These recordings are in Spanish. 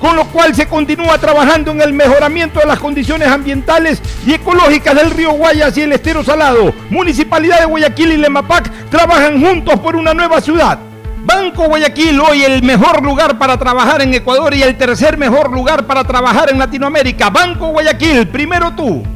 con lo cual se continúa trabajando en el mejoramiento de las condiciones ambientales y ecológicas del río Guayas y el estero salado. Municipalidad de Guayaquil y Lemapac trabajan juntos por una nueva ciudad. Banco Guayaquil, hoy el mejor lugar para trabajar en Ecuador y el tercer mejor lugar para trabajar en Latinoamérica. Banco Guayaquil, primero tú.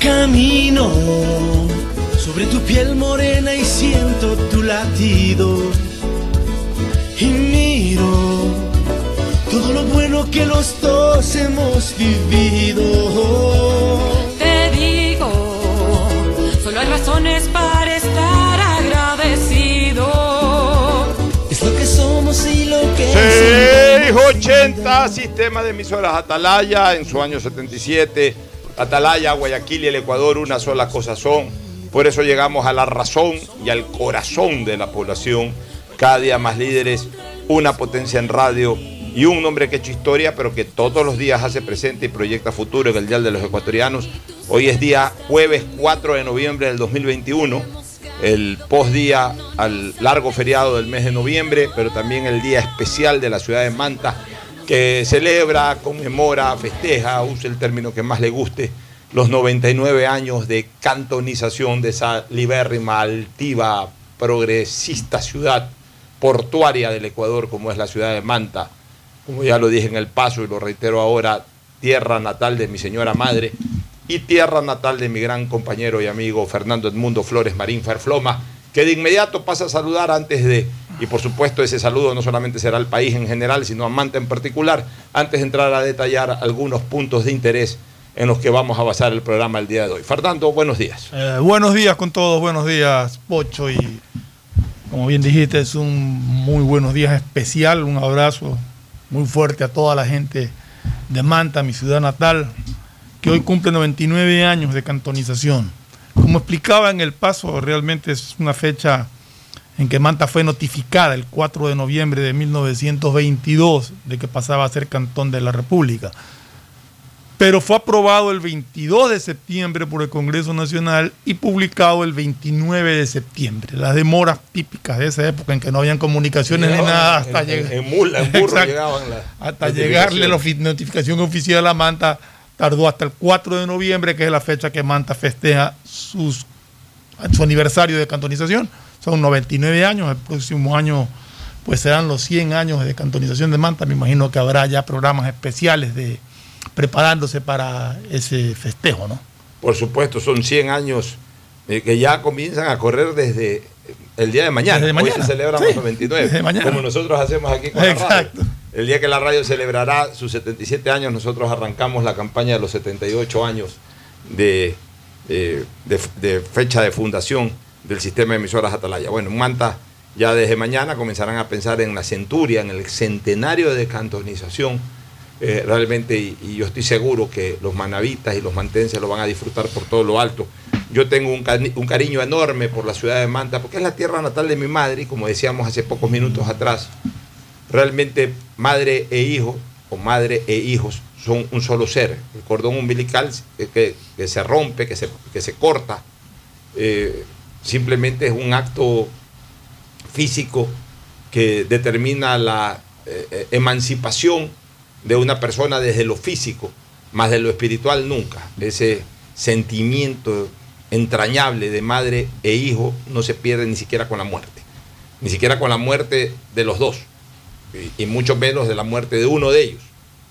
Camino sobre tu piel morena y siento tu latido. Y miro todo lo bueno que los dos hemos vivido. Te digo, solo hay razones para estar agradecido. Es lo que somos y lo que 680, sistema de emisoras Atalaya en su año 77. Atalaya, Guayaquil y el Ecuador una sola cosa son. Por eso llegamos a la razón y al corazón de la población. Cada día más líderes, una potencia en radio y un nombre que ha hecho historia, pero que todos los días hace presente y proyecta futuro en el Dial de los Ecuatorianos. Hoy es día jueves 4 de noviembre del 2021, el postdía al largo feriado del mes de noviembre, pero también el día especial de la ciudad de Manta, que celebra, conmemora, festeja, use el término que más le guste, los 99 años de cantonización de esa libérrima, altiva, progresista ciudad portuaria del Ecuador como es la ciudad de Manta. Como ya lo dije en el paso y lo reitero ahora, tierra natal de mi señora madre y tierra natal de mi gran compañero y amigo Fernando Edmundo Flores Marín Ferfloma, que de inmediato pasa a saludar antes de, y por supuesto ese saludo no solamente será al país en general, sino a Manta en particular, antes de entrar a detallar algunos puntos de interés en los que vamos a basar el programa el día de hoy. Fernando, buenos días. Eh, buenos días con todos, buenos días Pocho y como bien dijiste es un muy buenos días especial, un abrazo muy fuerte a toda la gente de Manta, mi ciudad natal, que hoy cumple 99 años de cantonización. Como explicaba en el paso, realmente es una fecha en que Manta fue notificada el 4 de noviembre de 1922 de que pasaba a ser cantón de la República. Pero fue aprobado el 22 de septiembre por el Congreso Nacional y publicado el 29 de septiembre. Las demoras típicas de esa época en que no habían comunicaciones ni nada hasta llegar. En, mula, en burro llegaban las hasta llegarle la notificación oficial a Manta tardó hasta el 4 de noviembre, que es la fecha que Manta festeja sus, su aniversario de cantonización. Son 99 años, el próximo año pues serán los 100 años de cantonización de Manta. Me imagino que habrá ya programas especiales de preparándose para ese festejo, ¿no? por supuesto, son 100 años eh, que ya comienzan a correr desde el día de mañana. Desde Hoy mañana. se celebra Sí, 29, desde mañana. como nosotros hacemos aquí con la radio. Exacto. El día que la radio celebrará sus 77 años, nosotros arrancamos la campaña de los 78 años de, de- de- de fecha de fundación del sistema de emisoras Atalaya. Bueno, en Manta ya desde mañana comenzarán a pensar en la centuria, en el centenario de cantonización. eh, realmente, y, yo estoy seguro que los manavitas y los mantenses lo van a disfrutar por todo lo alto. Yo tengo un cariño enorme por la ciudad de Manta, porque es la tierra natal de mi madre, y como decíamos hace pocos minutos atrás, realmente madre e hijo, o madre e hijos, son un solo ser. El cordón umbilical eh, que, que se rompe, que se, que se corta, eh, simplemente es un acto físico que determina la eh, eh, emancipación de una persona desde lo físico, más de lo espiritual nunca. Ese sentimiento entrañable de madre e hijo no se pierde ni siquiera con la muerte, ni siquiera con la muerte de los dos, y, y mucho menos de la muerte de uno de ellos,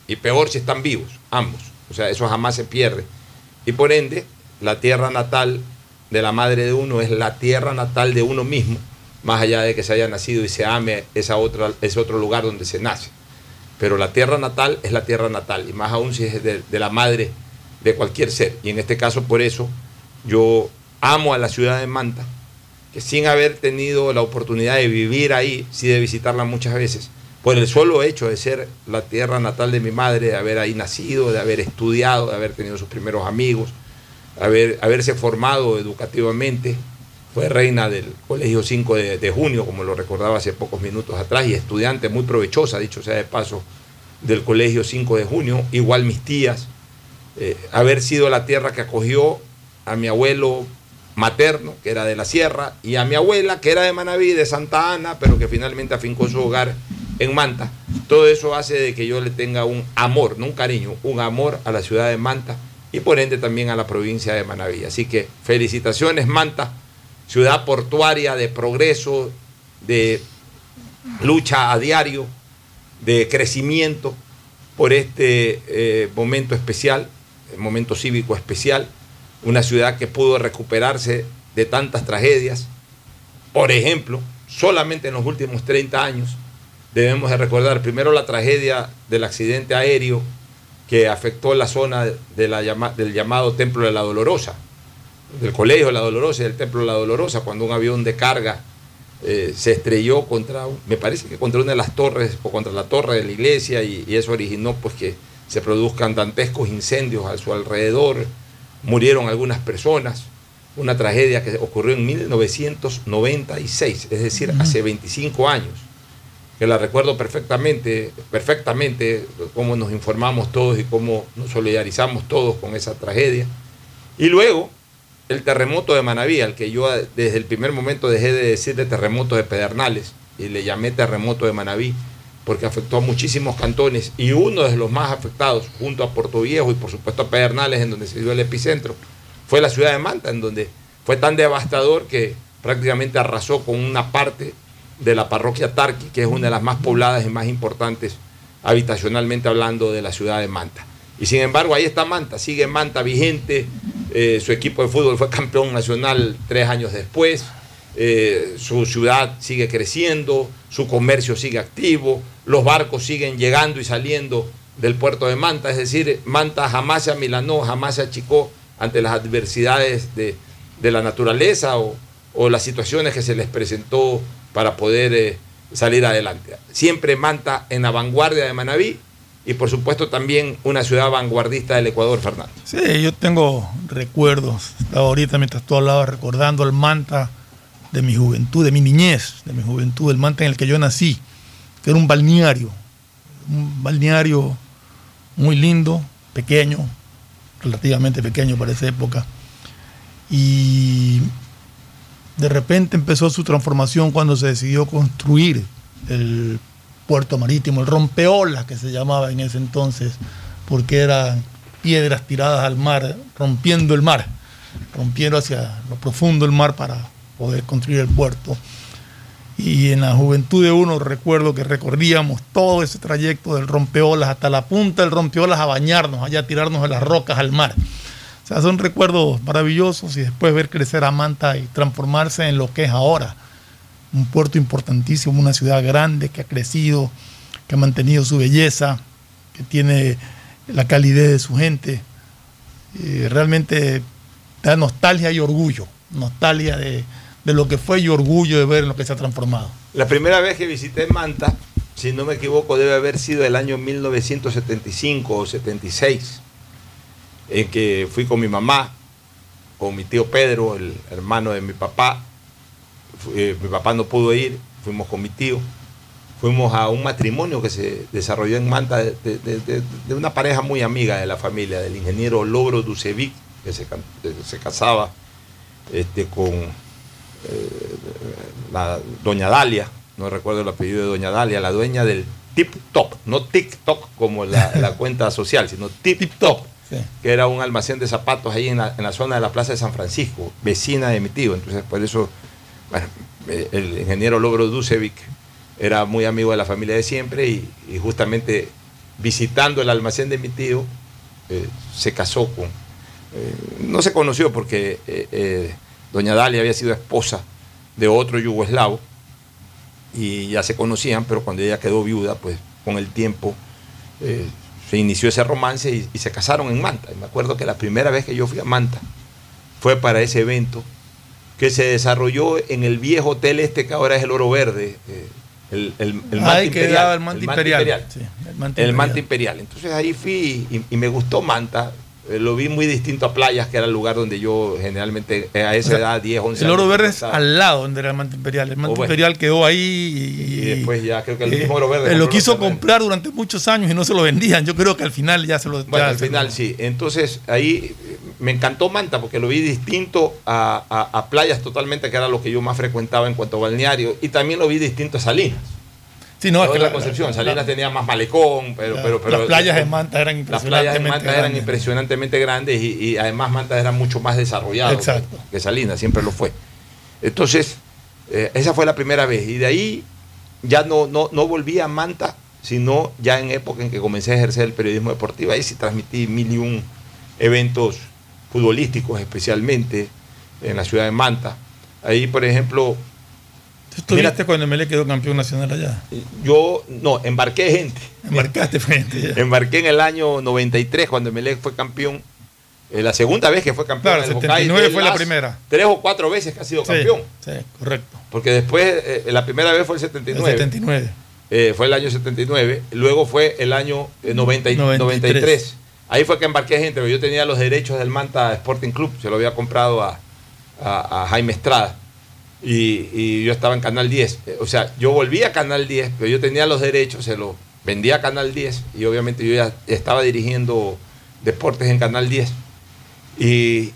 y peor si están vivos, ambos. O sea, eso jamás se pierde. Y por ende, la tierra natal de la madre de uno es la tierra natal de uno mismo, más allá de que se haya nacido y se ame esa otra, ese otro lugar donde se nace. Pero la tierra natal es la tierra natal, y más aún si es de, de la madre de cualquier ser. Y en este caso, por eso, yo amo a la ciudad de Manta, que sin haber tenido la oportunidad de vivir ahí, sí de visitarla muchas veces, por el solo hecho de ser la tierra natal de mi madre, de haber ahí nacido, de haber estudiado, de haber tenido sus primeros amigos, haber, haberse formado educativamente, fue reina del Colegio 5 de, junio, como lo recordaba hace pocos minutos atrás, y estudiante muy provechosa, dicho sea de paso, del Colegio 5 de junio, igual mis tías, eh, haber sido la tierra que acogió a mi abuelo materno, que era de la sierra, y a mi abuela, que era de Manaví, de Santa Ana, pero que finalmente afincó su hogar en Manta. Todo eso hace de que yo le tenga un amor, no un cariño, un amor a la ciudad de Manta y por ende también a la provincia de Manaví. Así que felicitaciones Manta, ciudad portuaria de progreso, de lucha a diario, de crecimiento por este eh, momento especial, momento cívico especial, una ciudad que pudo recuperarse de tantas tragedias. Por ejemplo, solamente en los últimos 30 años debemos de recordar primero la tragedia del accidente aéreo que afectó la zona de la llama- del llamado Templo de la Dolorosa, del Colegio de la Dolorosa y del Templo de la Dolorosa, cuando un avión de carga eh, se estrelló contra, me parece que contra una de las torres o contra la torre de la iglesia y, y eso originó pues que se produzcan dantescos incendios a su alrededor, murieron algunas personas, una tragedia que ocurrió en 1996, es decir, hace 25 años, que la recuerdo perfectamente, perfectamente, cómo nos informamos todos y cómo nos solidarizamos todos con esa tragedia. Y luego, el terremoto de Manaví, al que yo desde el primer momento dejé de decirle terremoto de Pedernales y le llamé terremoto de Manaví, porque afectó a muchísimos cantones y uno de los más afectados, junto a Puerto Viejo y por supuesto a Pedernales, en donde se dio el epicentro, fue la ciudad de Manta, en donde fue tan devastador que prácticamente arrasó con una parte de la parroquia Tarqui, que es una de las más pobladas y más importantes habitacionalmente hablando de la ciudad de Manta. Y sin embargo, ahí está Manta, sigue Manta vigente, eh, su equipo de fútbol fue campeón nacional tres años después, eh, su ciudad sigue creciendo, su comercio sigue activo, los barcos siguen llegando y saliendo del puerto de Manta, es decir, Manta jamás se amilanó, jamás se achicó ante las adversidades de, de la naturaleza o, o las situaciones que se les presentó para poder eh, salir adelante. Siempre Manta en la vanguardia de Manabí y por supuesto también una ciudad vanguardista del Ecuador, Fernando. Sí, yo tengo recuerdos. Estaba ahorita mientras tú hablabas recordando el Manta de mi juventud, de mi niñez, de mi juventud, el Manta en el que yo nací, que era un balneario, un balneario muy lindo, pequeño, relativamente pequeño para esa época. Y de repente empezó su transformación cuando se decidió construir el puerto marítimo, el rompeolas que se llamaba en ese entonces, porque eran piedras tiradas al mar, rompiendo el mar, rompiendo hacia lo profundo el mar para poder construir el puerto. Y en la juventud de uno recuerdo que recorríamos todo ese trayecto del rompeolas hasta la punta del rompeolas a bañarnos, allá a tirarnos de las rocas al mar. Son recuerdos maravillosos y después ver crecer a Manta y transformarse en lo que es ahora. Un puerto importantísimo, una ciudad grande que ha crecido, que ha mantenido su belleza, que tiene la calidez de su gente. Y realmente da nostalgia y orgullo. Nostalgia de, de lo que fue y orgullo de ver lo que se ha transformado. La primera vez que visité Manta, si no me equivoco, debe haber sido el año 1975 o 76, en que fui con mi mamá, con mi tío Pedro, el hermano de mi papá. Eh, mi papá no pudo ir, fuimos con mi tío. Fuimos a un matrimonio que se desarrolló en Manta de, de- de- de una pareja muy amiga de la familia, del ingeniero Logro Ducevic, que se, eh, se casaba este, con eh, la doña Dalia, no recuerdo el apellido de doña Dalia, la dueña del Tip Top, no TikTok como la, la cuenta social, sino Tip Top, Que era un almacén de zapatos ahí en la, zona de la Plaza de San Francisco, vecina de mi tío. Entonces, por eso, eh, el ingeniero Logro Ducevic era muy amigo de la familia de siempre y, justamente visitando el almacén de mi tío, eh, se casó con, eh, no se conoció porque doña Dalia había sido esposa de otro yugoslavo y ya se conocían, pero cuando ella quedó viuda, pues con el tiempo se inició ese romance y, y se casaron en Manta. Y me acuerdo que la primera vez que yo fui a Manta fue para ese evento que se desarrolló en el viejo hotel este que ahora es el Oro Verde, eh, el, el, el Manta Imperial, el Manta Imperial. Sí, el Manta Manta Imperial. Imperial. Entonces ahí fui y, y me gustó Manta. Eh, Lo vi muy distinto a playas, que era el lugar donde yo generalmente eh, a esa O sea, edad, 10, 11 El oro años, verde es al lado donde era el Manta Imperial. El Manta Oh, bueno. Imperial quedó ahí y, Y después ya creo que el eh, mismo oro verde lo quiso comprar durante muchos años y no se lo vendían. Yo creo que al final ya se lo. Bueno, al final lo- sí. Entonces ahí me encantó Manta porque lo vi distinto a, a- a playas totalmente, que era lo que yo más frecuentaba en cuanto a balneario, y también lo vi distinto a Salinas. Sí, no, es que la la- Concepción. Salinas la- tenía más malecón, pero, la- pero, pero las playas de Manta eran Las playas de impresionantemente Manta eran impresionantemente grandes y, y además Manta era mucho más desarrollado Exacto. que, que Salinas, siempre lo fue. Entonces, eh, esa fue la primera vez. Y de ahí ya no, no, no volví a Manta, sino ya en época en que comencé a ejercer el periodismo deportivo. Ahí sí transmití mil y un eventos futbolísticos, especialmente en la ciudad de Manta. Ahí, por ejemplo, ¿Tú estuviste cuando Mele quedó campeón nacional allá? yo no embarqué gente. Embarcaste frente ya. Embarqué en el año 93 cuando Emelec fue campeón. Eh, la segunda vez que fue campeón. Claro, el 79 Hokkaido, fue la primera. Tres o cuatro veces que ha sido campeón. Sí, correcto. Porque después, eh, la primera vez fue el El 79. 79. eh, fue el año 79. Luego fue el año eh, 90 y- 93. 93. Ahí fue que embarqué gente, pero yo tenía los derechos del Manta Sporting Club. Se lo había comprado a, a- a Jaime Estrada. Y, yo estaba en Canal 10. Eh, O sea, yo volví a Canal 10, pero yo tenía los derechos, se los vendía a Canal 10. Y obviamente yo ya estaba dirigiendo deportes en Canal 10. Y,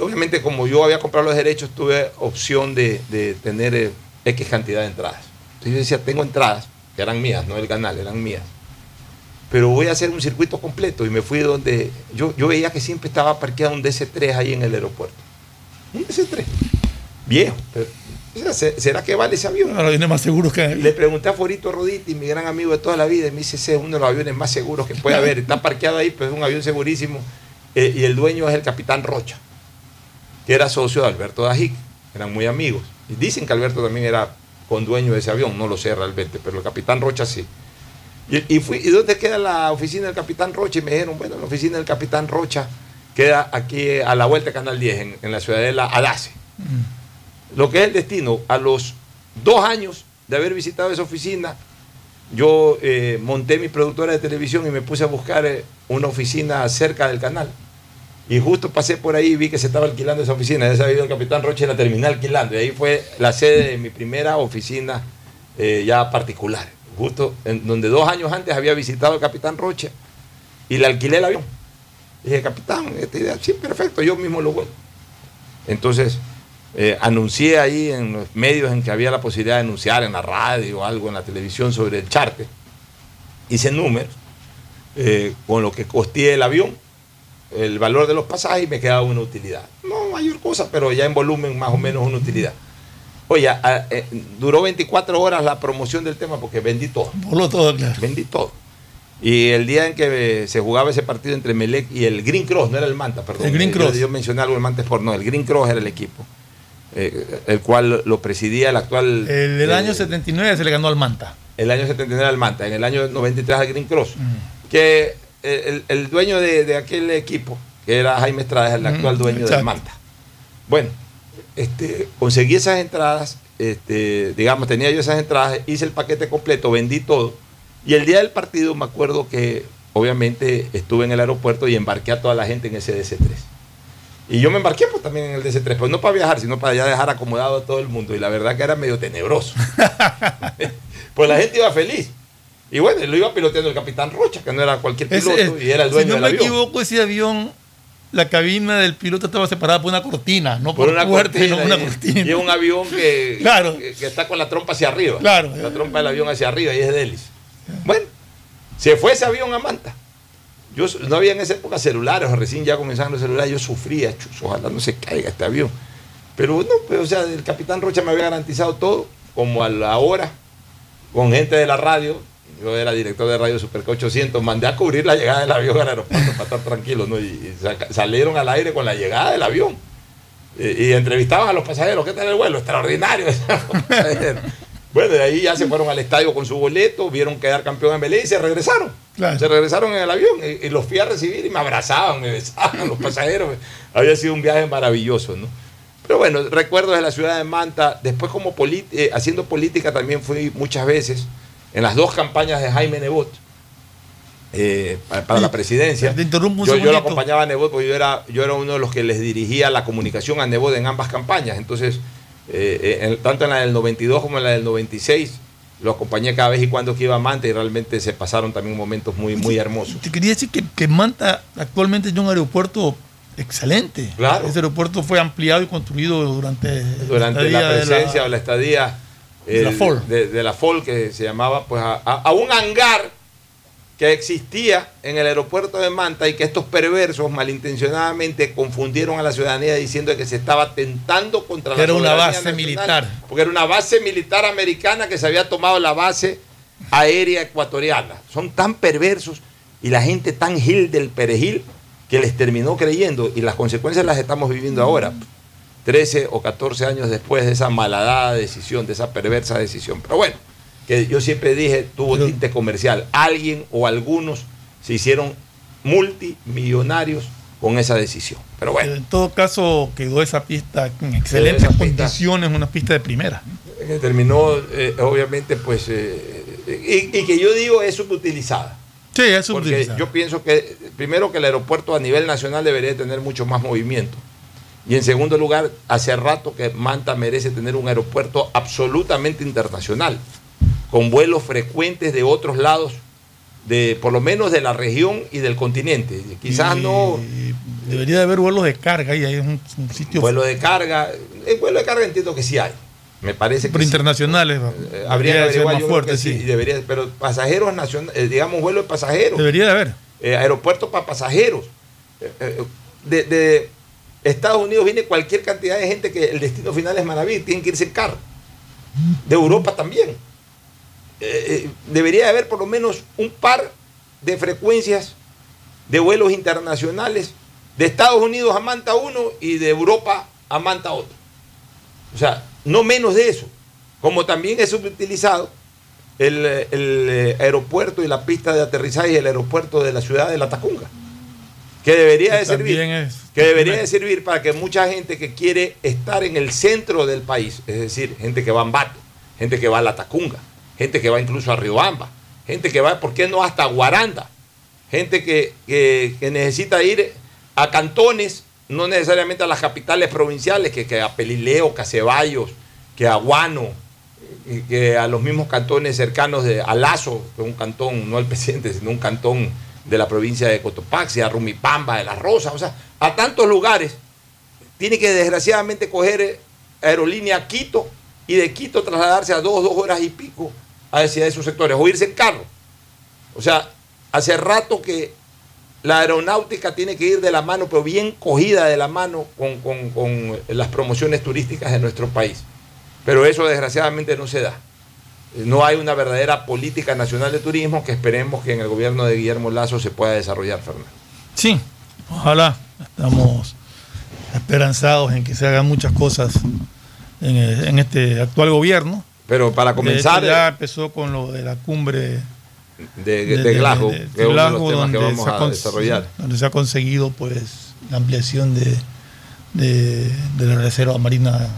obviamente como yo había comprado los derechos, tuve opción de, tener eh, X cantidad de entradas. Entonces yo decía, tengo entradas, que eran mías, no del canal, eran mías. Pero voy a hacer un circuito completo y me fui donde yo, yo veía que siempre estaba parqueado un DC3 ahí en el aeropuerto. Un DC3. Viejo. pero, o sea, ¿se- ¿Será que vale ese avión? Ahora viene más seguro que. Le pregunté a Forito Roditi, mi gran amigo de toda la vida, y me dice, ese es uno de los aviones más seguros que puede haber. Está parqueado ahí, pero es un avión segurísimo. Eh, y el dueño es el capitán Rocha, que era socio de Alberto Dajic. Eran muy amigos. Y dicen que Alberto también era con dueño de ese avión, no lo sé realmente, pero el capitán Rocha sí. Y, y fui, ¿y dónde queda la oficina del capitán Rocha? Y me dijeron, bueno, la oficina del capitán Rocha queda aquí a la vuelta de Canal 10, en, en la ciudadela Adace lo que es el destino. A los dos años de haber visitado esa oficina, yo eh, monté mi productora de televisión y me puse a buscar eh, una oficina cerca del canal. Y justo pasé por ahí y vi que se estaba alquilando esa oficina. Ya sabía el capitán Roche la terminé alquilando. Y ahí fue la sede de mi primera oficina eh, ya particular. Justo en donde dos años antes había visitado el capitán Roche y le alquilé el avión. dije, capitán, esta idea, sí, perfecto, yo mismo lo vuelvo. Entonces, eh, anuncié ahí en los medios en que había la posibilidad de anunciar en la radio o algo en la televisión sobre el charter. Hice números eh, con lo que costé el avión, el valor de los pasajes y me quedaba una utilidad. No mayor cosa, pero ya en volumen más o menos una utilidad. Oye, a- eh, duró 24 horas la promoción del tema porque vendí todo. Voló todo, claro. Vendí todo. Y el día en que se jugaba ese partido entre Melec y el Green Cross, no era el Manta, perdón. El Green Yo- Cross. Yo, mencioné algo del Manta Sport, no, el Green Cross era el equipo, eh, el cual lo presidía el actual... El del eh, año 79 se le ganó al Manta. el año 79 al Manta, en el año 93 al Green Cross. Que el, el dueño de, de aquel equipo, que era Jaime Estrada, es el actual Mm, dueño del. Manta. Bueno, este, conseguí esas entradas, este, digamos, tenía yo esas entradas, hice el paquete completo, vendí todo. Y el día del partido me acuerdo que obviamente estuve en el aeropuerto y embarqué a toda la gente en ese DC3. Y yo me embarqué pues también en el DC3, pues no para viajar, sino para ya dejar acomodado a todo el mundo. Y la verdad que era medio tenebroso. pues la gente iba feliz. Y bueno, lo iba piloteando el capitán Rocha, que no era cualquier piloto, y era el dueño si no del me avión. equivoco, ese avión, la cabina del piloto estaba separada por una cortina, no por, por una puerta, cortina, una y- cortina. Y es un avión que, Claro. que, que está con la trompa hacia arriba. Claro. La trompa del avión hacia arriba y es de hélice. Bueno, se fue ese avión a Manta. Yo, no había en esa época celulares, recién ya comenzaban los celulares, yo sufría, chus, ojalá no se caiga este avión. Pero no, pues, o sea, el capitán Rocha me había garantizado todo, como a la hora, con gente de la radio. Yo era director de Radio Superca 800, mandé a cubrir la llegada del avión al aeropuerto para estar tranquilo, ¿no? Y, salieron al aire con la llegada del avión. Y, y entrevistaban a los pasajeros, ¿qué tal el vuelo? Extraordinario. bueno, de ahí ya se fueron al estadio con su boleto, vieron quedar campeón en Belén y se regresaron. Claro. Se regresaron en el avión y, y los fui a recibir y me abrazaban, me besaban los pasajeros. Había sido un viaje maravilloso, ¿no? Pero bueno, recuerdos de la ciudad de Manta. Después como eh, haciendo política también fui muchas veces en las dos campañas de Jaime Nebot eh, para, para la presidencia. Te interrumpo un yo, yo lo acompañaba a Nebot porque yo era, yo era uno de los que les dirigía la comunicación a Nebot en ambas campañas. Entonces, eh, eh, en- tanto en la del 92 como en la del 96, lo acompañé cada vez y cuando que iba a Manta y realmente se pasaron también momentos muy, muy hermosos. Te quería decir que, que Manta actualmente es un aeropuerto excelente. Claro. Ese aeropuerto fue ampliado y construido durante, durante la de presencia o la estadía de la FOL. de, de la FOL, que se llamaba pues a, a- a un hangar que existía en el aeropuerto de Manta y que estos perversos malintencionadamente confundieron a la ciudadanía diciendo que se estaba atentando contra Que la era una base nacional, militar. Porque era una base militar americana que se había tomado la base aérea ecuatoriana. Son tan perversos y la gente tan gil del perejil que les terminó creyendo y las consecuencias las estamos viviendo ahora. 13 o 14 años después de esa malhadada decisión, de esa perversa decisión. Pero bueno, que yo siempre dije, tuvo Pero- tinte comercial. Alguien o algunos se hicieron multimillonarios con esa decisión. Pero bueno, En todo caso, quedó esa pista en excelentes esa pista. condiciones, una pista de primera. que terminó, eh, obviamente, pues, eh, y, y que yo digo es subutilizada. Sí, es Porque subutilizada. yo pienso que, primero, que el aeropuerto a nivel nacional debería tener mucho más movimiento. Y en segundo lugar, hace rato que Manta merece tener un aeropuerto absolutamente internacional, con vuelos frecuentes de otros lados, de por lo menos de la región y del continente. Quizás Y no Debería de haber vuelos de carga y ahí es un, un sitio vuelo de carga. El vuelo de carga entiendo que sí hay. Me parece que pero sí. internacionales. Eh, habría que ser más fuerte, sí, sí. debería, pero pasajeros nacionales, digamos, vuelo de pasajeros. Debería de haber. eh, aeropuertos para pasajeros. Eh, eh, De, de Estados Unidos viene cualquier cantidad de gente que el destino final es Manaví, tienen que irse en carro. De Europa también. Eh, eh, debería haber por lo menos un par de frecuencias de vuelos internacionales de Estados Unidos a Manta uno y de Europa a Manta otro. O sea, no menos de eso. Como también es subutilizado el, el, eh, aeropuerto y la pista de aterrizaje y el aeropuerto de la ciudad de La Tacunga. Que debería de servir. es- Que debería de servir para que mucha gente que quiere estar en el centro del país, es decir, gente que va a Ambato, gente que va a La Tacunga, gente que va incluso a Riobamba, gente que va, ¿por qué no hasta Guaranda? Gente que, que- necesita ir a cantones, no necesariamente a las capitales provinciales, que, a Pelileo, que a que a Guano, que a los mismos cantones cercanos de Alazo, que es un cantón, no el presidente, sino un cantón de la provincia de Cotopaxi, a Rumipamba, de La Rosa, o sea, a tantos lugares, tiene que desgraciadamente coger eh, aerolínea Quito y de Quito trasladarse a dos, dos horas y pico hacia esos sectores, o irse en carro. O sea, hace rato que la aeronáutica tiene que ir de la mano, pero bien cogida de la mano con, con- con las promociones turísticas de nuestro país. Pero eso desgraciadamente no se da. no hay una verdadera política nacional de turismo que esperemos que en el gobierno de Guillermo Lazo se pueda desarrollar, Fernando. Sí, ojalá. Estamos esperanzados en que se hagan muchas cosas en este actual gobierno. Pero para comenzar, De hecho, ya empezó con lo de la cumbre de, de que es uno de los Glasgow, temas que donde vamos se ha a desarrollar. Donde se ha conseguido pues la ampliación de, de, la reserva marina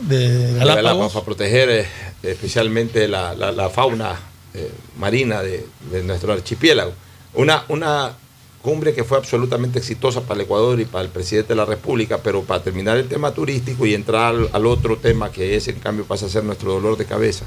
de Galápagos. Para proteger eh, especialmente la, la- la fauna eh, marina de, de nuestro archipiélago. Una, una cumbre que fue absolutamente exitosa para el Ecuador y para el presidente de la República, pero para terminar el tema turístico y entrar al, al otro tema que ese en cambio pasa a ser nuestro dolor de cabeza.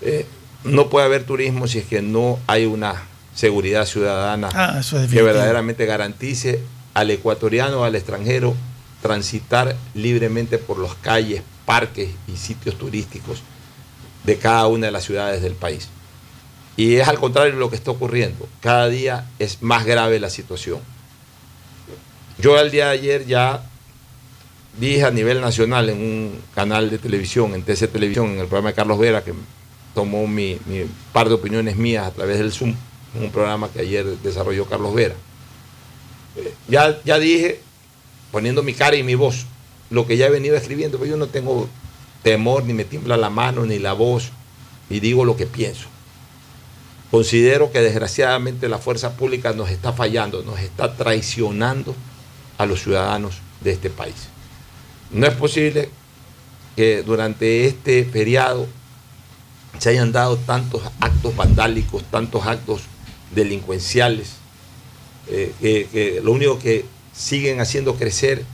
eh, no puede haber turismo si es que no hay una seguridad ciudadana Ah, es que verdaderamente garantice al ecuatoriano o al extranjero transitar libremente por las calles, parques y sitios turísticos de cada una de las ciudades del país. Y es al contrario lo que está ocurriendo. Cada día es más grave la situación. Yo el día de ayer ya dije a nivel nacional en un canal de televisión, en TC Televisión, en el programa de Carlos Vera, que tomó mi, mi par de opiniones mías a través del Zoom, en un programa que ayer desarrolló Carlos Vera. Eh, ya, ya dije, poniendo mi cara y mi voz, lo que ya he venido escribiendo, pero yo no tengo temor, ni me tiembla la mano, ni la voz, y digo lo que pienso. Considero que desgraciadamente la fuerza pública nos está fallando, nos está traicionando a los ciudadanos de este país. No es posible que durante este feriado se hayan dado tantos actos vandálicos, tantos actos delincuenciales, eh, que, que lo único que siguen haciendo crecer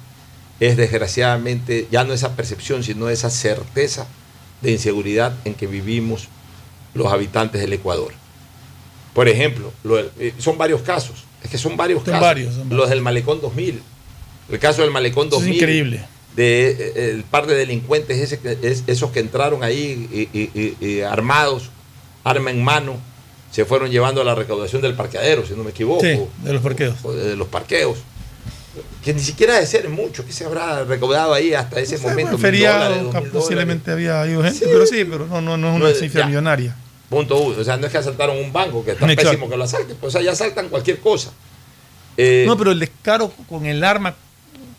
es desgraciadamente ya no esa percepción, sino esa certeza de inseguridad en que vivimos los habitantes del Ecuador. Por ejemplo, lo del- eh, son varios casos, es que son varios Son casos. varios, son varios. Los del Malecón 2000, el caso del Malecón Eso es 2000 increíble. de eh, el par de delincuentes ese es- esos que entraron ahí y, y- y- y armados, arma en mano, se fueron llevando a la recaudación del parqueadero, si no me equivoco, Sí, de los parqueos. o de, de los parqueos. Que ni siquiera de ser mucho, que se habrá recaudado ahí hasta ese O sea, momento. feriado, dólares, posiblemente había ido gente, Sí. pero sí, pero no, no, no es No, una ya. cifra millonaria. Punto uno. O sea, no es que asaltaron un banco, que está Exacto. pésimo que lo asalten. Pues, o sea, ya asaltan cualquier cosa. Eh, No, pero el descaro con el arma,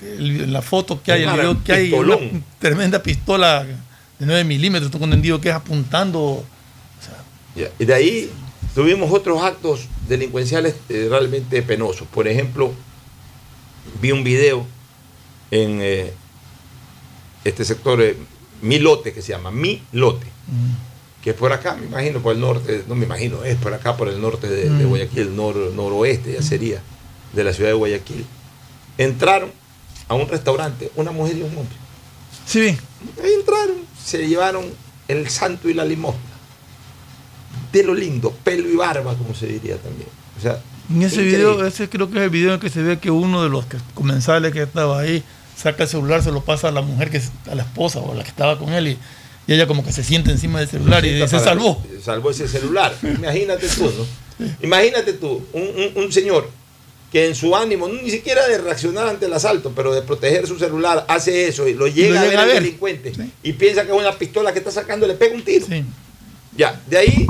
el- la foto que hay, el video que hay, una tremenda pistola de 9 milímetros, tengo entendido que es apuntando. Y de ahí tuvimos otros actos delincuenciales eh, realmente penosos. Por ejemplo, vi un video en eh, este sector, eh, Mi Lote, que se llama Mi Lote, que es por acá, me imagino, por el norte, no me imagino, es por acá, por el norte de, de Mm. Guayaquil, nor- noroeste ya sería, de la ciudad de Guayaquil. Entraron a un restaurante, una mujer y un hombre. Sí, Ahí entraron, se llevaron el santo y la limosna. De lo lindo, pelo y barba, como se diría también. O sea, en ese increíble. video, ese creo que es el video en el que se ve que uno de los comensales que estaba ahí saca el celular, se lo pasa a la mujer, que es- a la esposa o a la que estaba con él, y, y ella como que se siente encima del celular y se salvó. Salvó ese celular. Imagínate tú, ¿no? Imagínate tú, un, un- un señor que en su ánimo, ni siquiera de reaccionar ante el asalto, pero de proteger su celular, hace eso y lo llega, a ver llega a ver. delincuente Sí. y piensa que es una pistola que está sacando, le pega un tiro. Sí. Ya, de ahí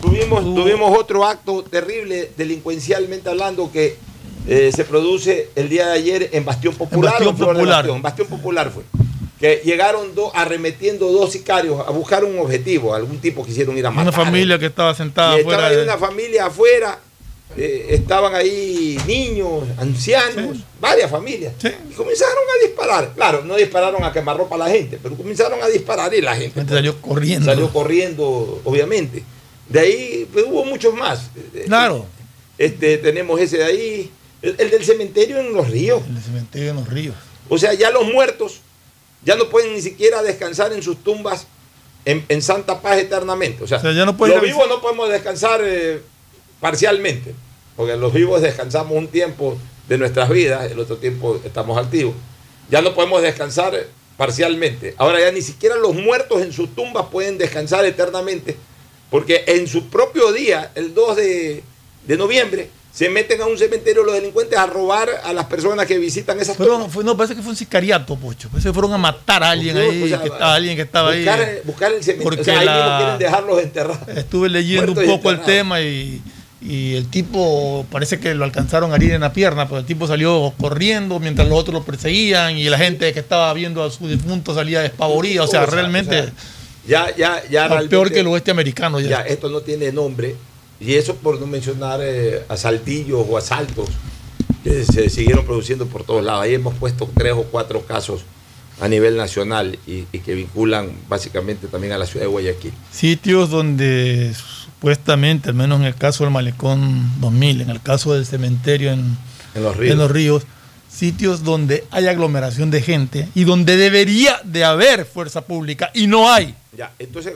tuvimos, Hubo- tuvimos otro acto terrible, delincuencialmente hablando, que eh, se produce el día de ayer en Bastión Popular. Bastión Flor de Popular. Bastión, en Bastión Popular fue. Que llegaron dos arremetiendo dos sicarios a buscar un objetivo, algún tipo quisieron ir a matar. Una familia que estaba sentada Y afuera. estaba ahí de- una familia afuera, eh, estaban ahí niños, ancianos, Sí. varias familias. Sí. Y comenzaron a disparar. Claro, no dispararon a quemarropa a la gente, pero comenzaron a disparar y la gente La gente salió corriendo. salió corriendo, obviamente. De ahí pues, hubo muchos más. Claro. Este, tenemos ese de ahí, el, el del cementerio en los ríos. El cementerio en los ríos. O sea, ya los muertos ya no pueden ni siquiera descansar en sus tumbas en, en santa paz eternamente. O sea, O sea, ya no los vivos no podemos descansar eh, parcialmente, porque los vivos descansamos un tiempo de nuestras vidas, el otro tiempo estamos activos. Ya no podemos descansar parcialmente. Ahora ya ni siquiera los muertos en sus tumbas pueden descansar eternamente, porque en su propio día, el 2 de, de noviembre, Se meten a un cementerio los delincuentes a robar a las personas que visitan esas Pero no, parece que fue un sicariato, Pocho. Parece que fueron a matar a alguien ahí, O sea, que estaba, alguien que estaba buscar, ahí. Buscar el cementerio. Porque o sea, ahí mismo la- quieren dejarlos enterrados. Estuve leyendo un poco el tema y, y el tipo parece que lo alcanzaron a herir en la pierna, pero el tipo salió corriendo mientras los otros lo perseguían y la gente que estaba viendo a su difunto salía despavorida. O sea, realmente o sea, ya, ya, ya peor que el oeste americano. Ya. Ya, esto no tiene nombre. Y eso por no mencionar eh, asaltillos o asaltos que se siguieron produciendo por todos lados. Ahí hemos puesto tres o cuatro casos a nivel nacional y, y que vinculan básicamente también a la ciudad de Guayaquil. Sitios donde supuestamente, al menos en el caso del Malecón 2000, en el caso del cementerio en, En los ríos. en los ríos, sitios donde hay aglomeración de gente y donde debería de haber fuerza pública y no hay. Ya, entonces,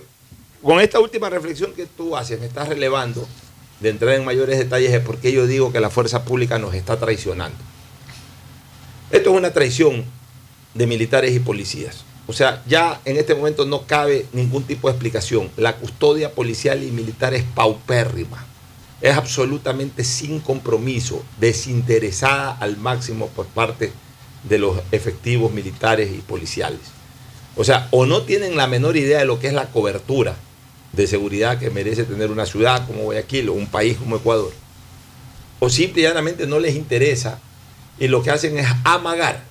con esta última reflexión que tú haces, me estás relevando de entrar en mayores detalles de por qué yo digo que la fuerza pública nos está traicionando. Esto es una traición de militares y policías. O sea, ya en este momento no cabe ningún tipo de explicación. La custodia policial y militar es paupérrima. Es absolutamente sin compromiso, desinteresada al máximo por parte de los efectivos militares y policiales. O sea, o no tienen la menor idea de lo que es la cobertura de seguridad que merece tener una ciudad como Guayaquil o un país como Ecuador. O simple y llanamente no les interesa y lo que hacen es amagar,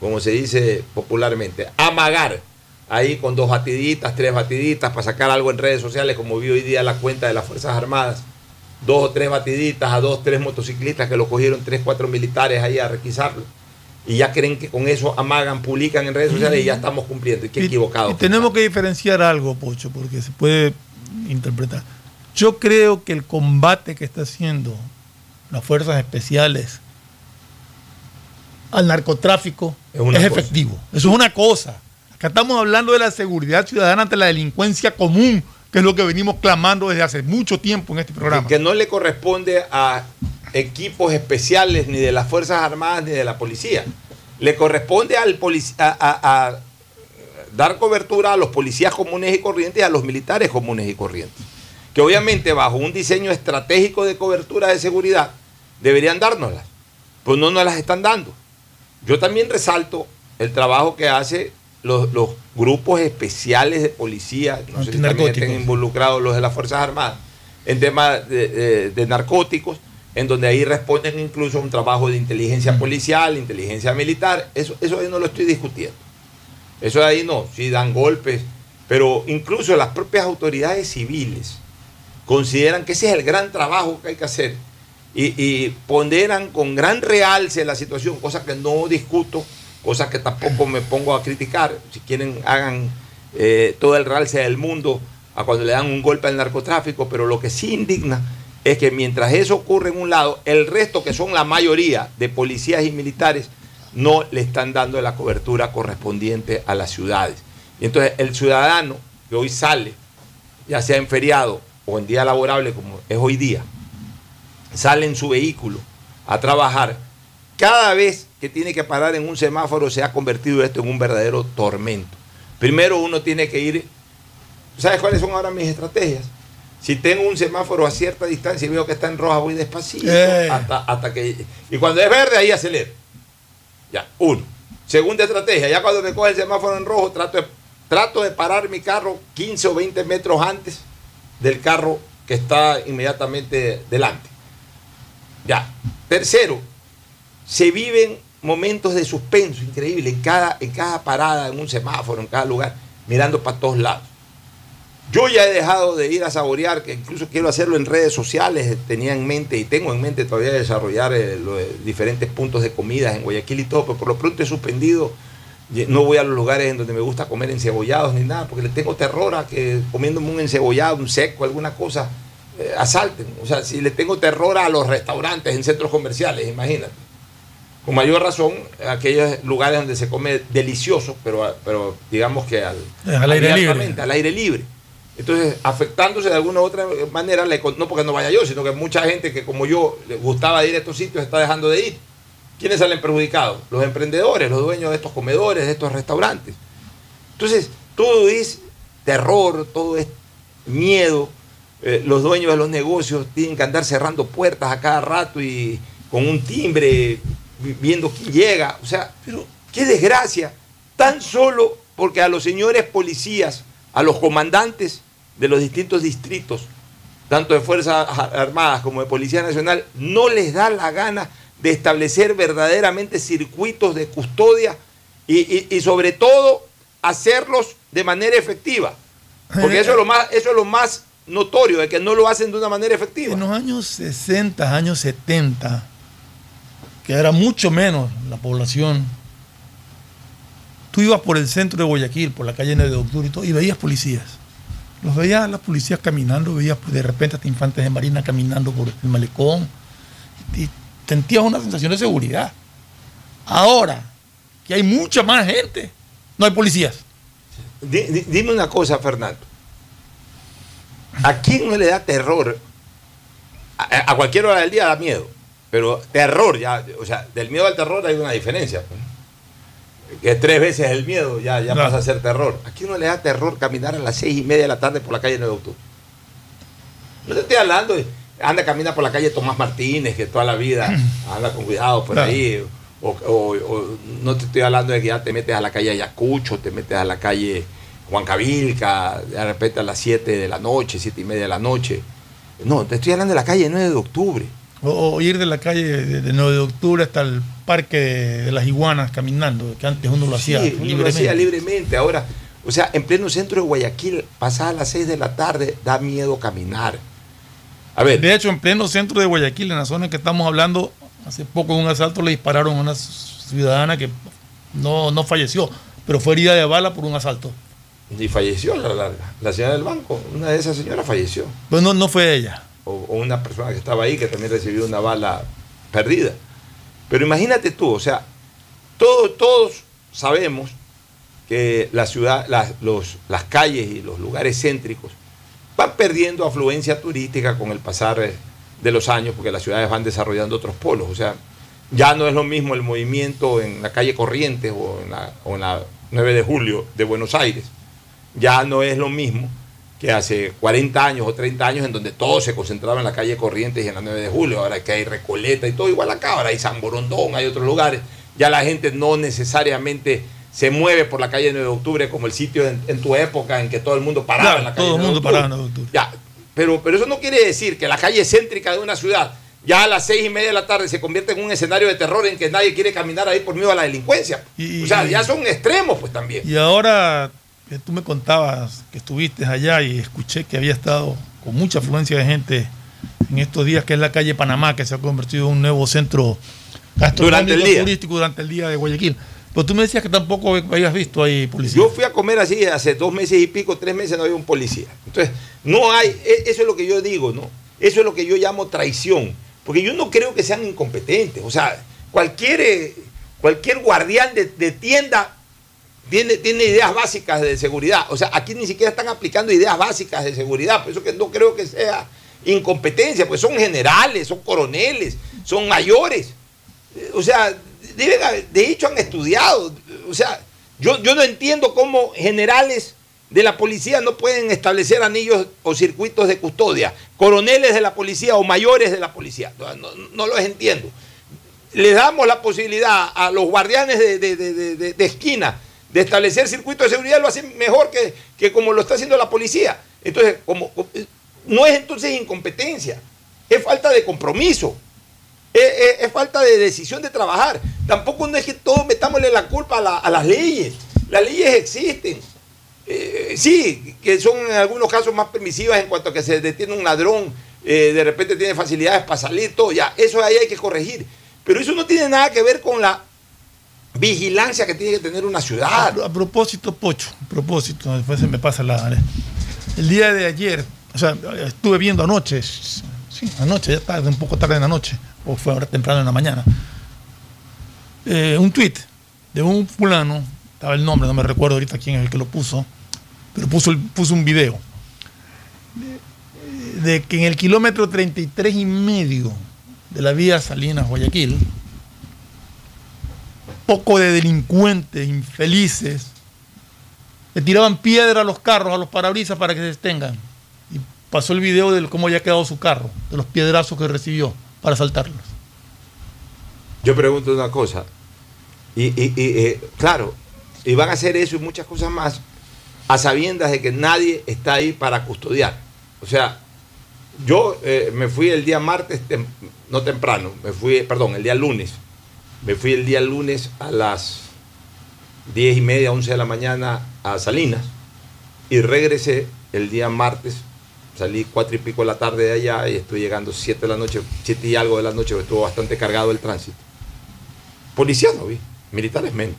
como se dice popularmente, amagar ahí con dos batiditas, tres batiditas para sacar algo en redes sociales, como vi hoy día la cuenta de las Fuerzas Armadas. Dos o tres batiditas a dos, tres motociclistas que lo cogieron tres, cuatro militares ahí a requisarlo. Y ya creen que con eso amagan, publican en redes sociales y ya estamos cumpliendo. Y qué equivocado. Y tenemos que diferenciar algo, Pocho, porque se puede interpretar. Yo creo que el combate que está haciendo las fuerzas especiales al narcotráfico Es efectivo. Eso es una cosa. Acá estamos hablando de la seguridad ciudadana ante la delincuencia común, que es lo que venimos clamando desde hace mucho tiempo en este programa. que no le corresponde a equipos especiales ni de las Fuerzas Armadas ni de la policía. Le corresponde al a, a- a dar cobertura a los policías comunes y corrientes y a los militares comunes y corrientes. Que obviamente bajo un diseño estratégico de cobertura de seguridad deberían dárnoslas, pues no nos las están dando. Yo también resalto el trabajo que hace los, los grupos especiales de policía, no sé si también estén involucrados los de las Fuerzas Armadas, en temas de, de- de narcóticos, en donde ahí responden incluso a un trabajo de inteligencia policial, inteligencia militar. Eso, eso ahí no lo estoy discutiendo. Eso de ahí no, sí dan golpes, pero incluso las propias autoridades civiles consideran que ese es el gran trabajo que hay que hacer y, y ponderan con gran realce la situación, cosa que no discuto, cosa que tampoco me pongo a criticar. Si quieren, hagan eh, todo el realce del mundo a cuando le dan un golpe al narcotráfico, pero lo que sí indigna es que mientras eso ocurre en un lado, el resto, que son la mayoría de policías y militares, no le están dando la cobertura correspondiente a las ciudades. Y entonces el ciudadano que hoy sale, ya sea en feriado o en día laborable como es hoy día, sale en su vehículo a trabajar, cada vez que tiene que parar en un semáforo se ha convertido esto en un verdadero tormento. Primero uno tiene que ir, ¿sabes cuáles son ahora mis estrategias? Si tengo un semáforo a cierta distancia y veo que está en roja, voy despacito Eh. hasta, hasta que... Y cuando es verde, ahí acelero. Ya, uno. Segunda estrategia, ya cuando me coge el semáforo en rojo, trato de, trato de parar mi carro 15 o 20 metros antes del carro que está inmediatamente delante. Ya. Tercero, se viven momentos de suspenso increíble en cada, en cada parada, en un semáforo, en cada lugar, mirando para todos lados. Yo ya he dejado de ir a saborear, que incluso quiero hacerlo en redes sociales, tenía en mente y tengo en mente todavía desarrollar eh, los diferentes puntos de comidas en Guayaquil y todo, pero por lo pronto he suspendido, no voy a los lugares en donde me gusta comer encebollados ni nada, porque le tengo terror a que comiéndome un encebollado, un seco, alguna cosa, eh, asalten. O sea, si le tengo terror a los restaurantes en centros comerciales, imagínate. Con mayor razón, aquellos lugares donde se come delicioso, pero, pero digamos que al, Al aire libre. al aire libre. Entonces, afectándose de alguna u otra manera, no porque no vaya yo, sino que mucha gente que como yo le gustaba ir a estos sitios está dejando de ir. ¿Quiénes salen perjudicados? Los emprendedores, los dueños de estos comedores, de estos restaurantes. Entonces, todo es terror, todo es miedo, eh, los dueños de los negocios tienen que andar cerrando puertas a cada rato y con un timbre vi- viendo quién llega. O sea, pero qué desgracia. Tan solo porque a los señores policías, a los comandantes de los distintos distritos, tanto de Fuerzas Armadas como de Policía Nacional, no les da la gana de establecer verdaderamente circuitos de custodia y, y- y sobre todo hacerlos de manera efectiva. Porque eso es lo más, eso es lo más notorio, de que no lo hacen de una manera efectiva. En los años 60, años 70, que era mucho menos la población, tú ibas por el centro de Guayaquil, por la calle 9 de octubre y todo, y veías policías. Los veías las policías caminando, veías pues, de repente hasta infantes de marina caminando por el malecón, y sentías una sensación de seguridad. Ahora, que hay mucha más gente, no hay policías. Di- di- dime una cosa, Fernando. ¿A quién no le da terror? A, a cualquier hora del día da miedo, pero terror, ya, o sea, del miedo al terror hay una diferencia. pues. Que tres veces el miedo ya, ya Claro. pasa a ser terror. ¿A quién no le da terror caminar a las seis y media de la tarde por la calle 9 de octubre? No te estoy hablando, de- anda, camina por la calle Tomás Martínez, que toda la vida anda con cuidado por Claro. ahí. O, o- o no te estoy hablando de que ya te metes a la calle Ayacucho, te metes a la calle Juan Cavilca, de repente a las 7 de la noche, 7 y media de la noche. No, te estoy hablando de la calle 9 de octubre. O, o ir de la calle de, de 9 de octubre hasta el parque de, las iguanas caminando, que antes uno lo hacía Sí, uno lo libremente. hacía libremente. Ahora, o sea, en pleno centro de Guayaquil, pasada las 6 de la tarde, da miedo caminar. A ver, De hecho, en pleno centro de Guayaquil, en la zona en que estamos hablando, hace poco en un asalto le dispararon a una ciudadana que no, no falleció, pero fue herida de bala por un asalto. y falleció la, la, la señora del banco. Una de esas señoras falleció. Pues no, no fue ella. o, o una persona que estaba ahí que también recibió una bala perdida. Pero imagínate tú, o sea, todos, todos sabemos que la ciudad, las, las calles y los lugares céntricos van perdiendo afluencia turística con el pasar de los años, porque las ciudades van desarrollando otros polos. O sea, ya no es lo mismo el movimiento en la calle Corrientes o en la, o en la 9 de julio de Buenos Aires. Ya no es lo mismo que hace 40 años o 30 años en donde todo se concentraba en la calle Corrientes y en la 9 de julio, ahora que hay Recoleta y todo igual acá, ahora hay San Borondón, hay otros lugares, ya la gente no necesariamente se mueve por la calle 9 de octubre como el sitio en, en tu época en que todo el mundo paraba Claro, en la calle todo el 9 de mundo paraba en la 9 de octubre. Ya, pero, pero eso no quiere decir que la calle céntrica de una ciudad ya a las seis y media de la tarde se convierte en un escenario de terror en que nadie quiere caminar ahí por miedo a la delincuencia. Y- o sea, ya son extremos pues también. Y ahora que tú me contabas que estuviste allá y escuché que había estado con mucha afluencia de gente en estos días, que es la calle Panamá, que se ha convertido en un nuevo centro gastronómico Durante el día. turístico durante el día de Guayaquil. Pero tú me decías que tampoco habías visto ahí policía. Yo fui a comer así hace dos meses y pico, tres meses no había un policía. Entonces, no hay, e- eso es lo que yo digo, ¿no? Eso es lo que yo llamo traición. Porque yo no creo que sean incompetentes. O sea, cualquier, eh, cualquier guardián de, de tienda tiene, tiene ideas básicas de seguridad. O sea, aquí ni siquiera están aplicando ideas básicas de seguridad. Por eso que no creo que sea incompetencia, pues son generales, son coroneles, son mayores. O sea, de hecho han estudiado. O sea, yo, yo no entiendo cómo generales de la policía no pueden establecer anillos o circuitos de custodia. Coroneles de la policía o mayores de la policía. No, no- no los entiendo. Le damos la posibilidad a los guardianes de- de- de- de esquina de establecer circuitos de seguridad, lo hacen mejor que, que como lo está haciendo la policía. Entonces, como, no es entonces incompetencia, es falta de compromiso. Es, falta de decisión de trabajar. Tampoco no es que todos metámosle la culpa a las leyes. Las leyes existen. Eh, sí, que son en algunos casos más permisivas en cuanto a que se detiene un ladrón, eh, de repente tiene facilidades para salir, todo, ya, eso ahí hay que corregir. Pero eso no tiene nada que ver con la vigilancia que tiene que tener una ciudad. A, propósito, Pocho, a propósito, después se me pasa la. El día de ayer, o sea, estuve viendo anoche, sí, anoche, ya tarde, un poco tarde en la noche, o fue ahora temprano en la mañana, eh, un tuit de un fulano, estaba el nombre, no me recuerdo ahorita quién es el que lo puso, pero puso, puso un video de, de que en el kilómetro 33 y medio de la vía Salinas Guayaquil, poco de delincuentes infelices le tiraban piedra a los carros, a los parabrisas para que se detengan. Y pasó el video de cómo había quedado su carro, de los piedrazos que recibió para saltarlos. Yo pregunto una cosa. Y, y- y, eh, claro, y van a hacer eso y muchas cosas más a sabiendas de que nadie está ahí para custodiar. O sea, yo eh, me fui el día martes, no temprano, me fui, perdón, el día lunes. Me fui el día lunes a las 10 y media, 11 de la mañana a Salinas y regresé el día martes. Salí cuatro y pico de la tarde de allá y estoy llegando 7 de la noche, 7 y algo de la noche, estuvo bastante cargado el tránsito. Policías no vi, militares menos.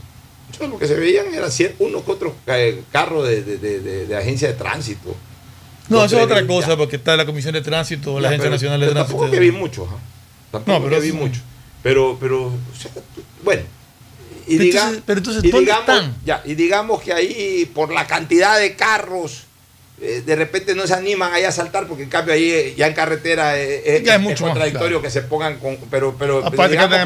Entonces, lo que se veían eran unos que otros eh, carros de, de- de- de- agencia de tránsito. No, eso es otra Ya. cosa, porque está la Comisión de Tránsito, la Ya, Agencia Nacional de Tránsito. Tampoco que vi muchos. ¿ah? Tampoco No, pero que vi muchos. Pero, pero, o sea, bueno. Y Pero diga- entonces- pero entonces, y ¿dónde digamos, están? Ya, y digamos que ahí, por la cantidad de carros, eh, de repente no se animan ahí a saltar, porque en cambio ahí eh, ya en carretera eh, Ya es es, mucho contradictorio claro. que se pongan con. Pero, pero Aparte que digamos.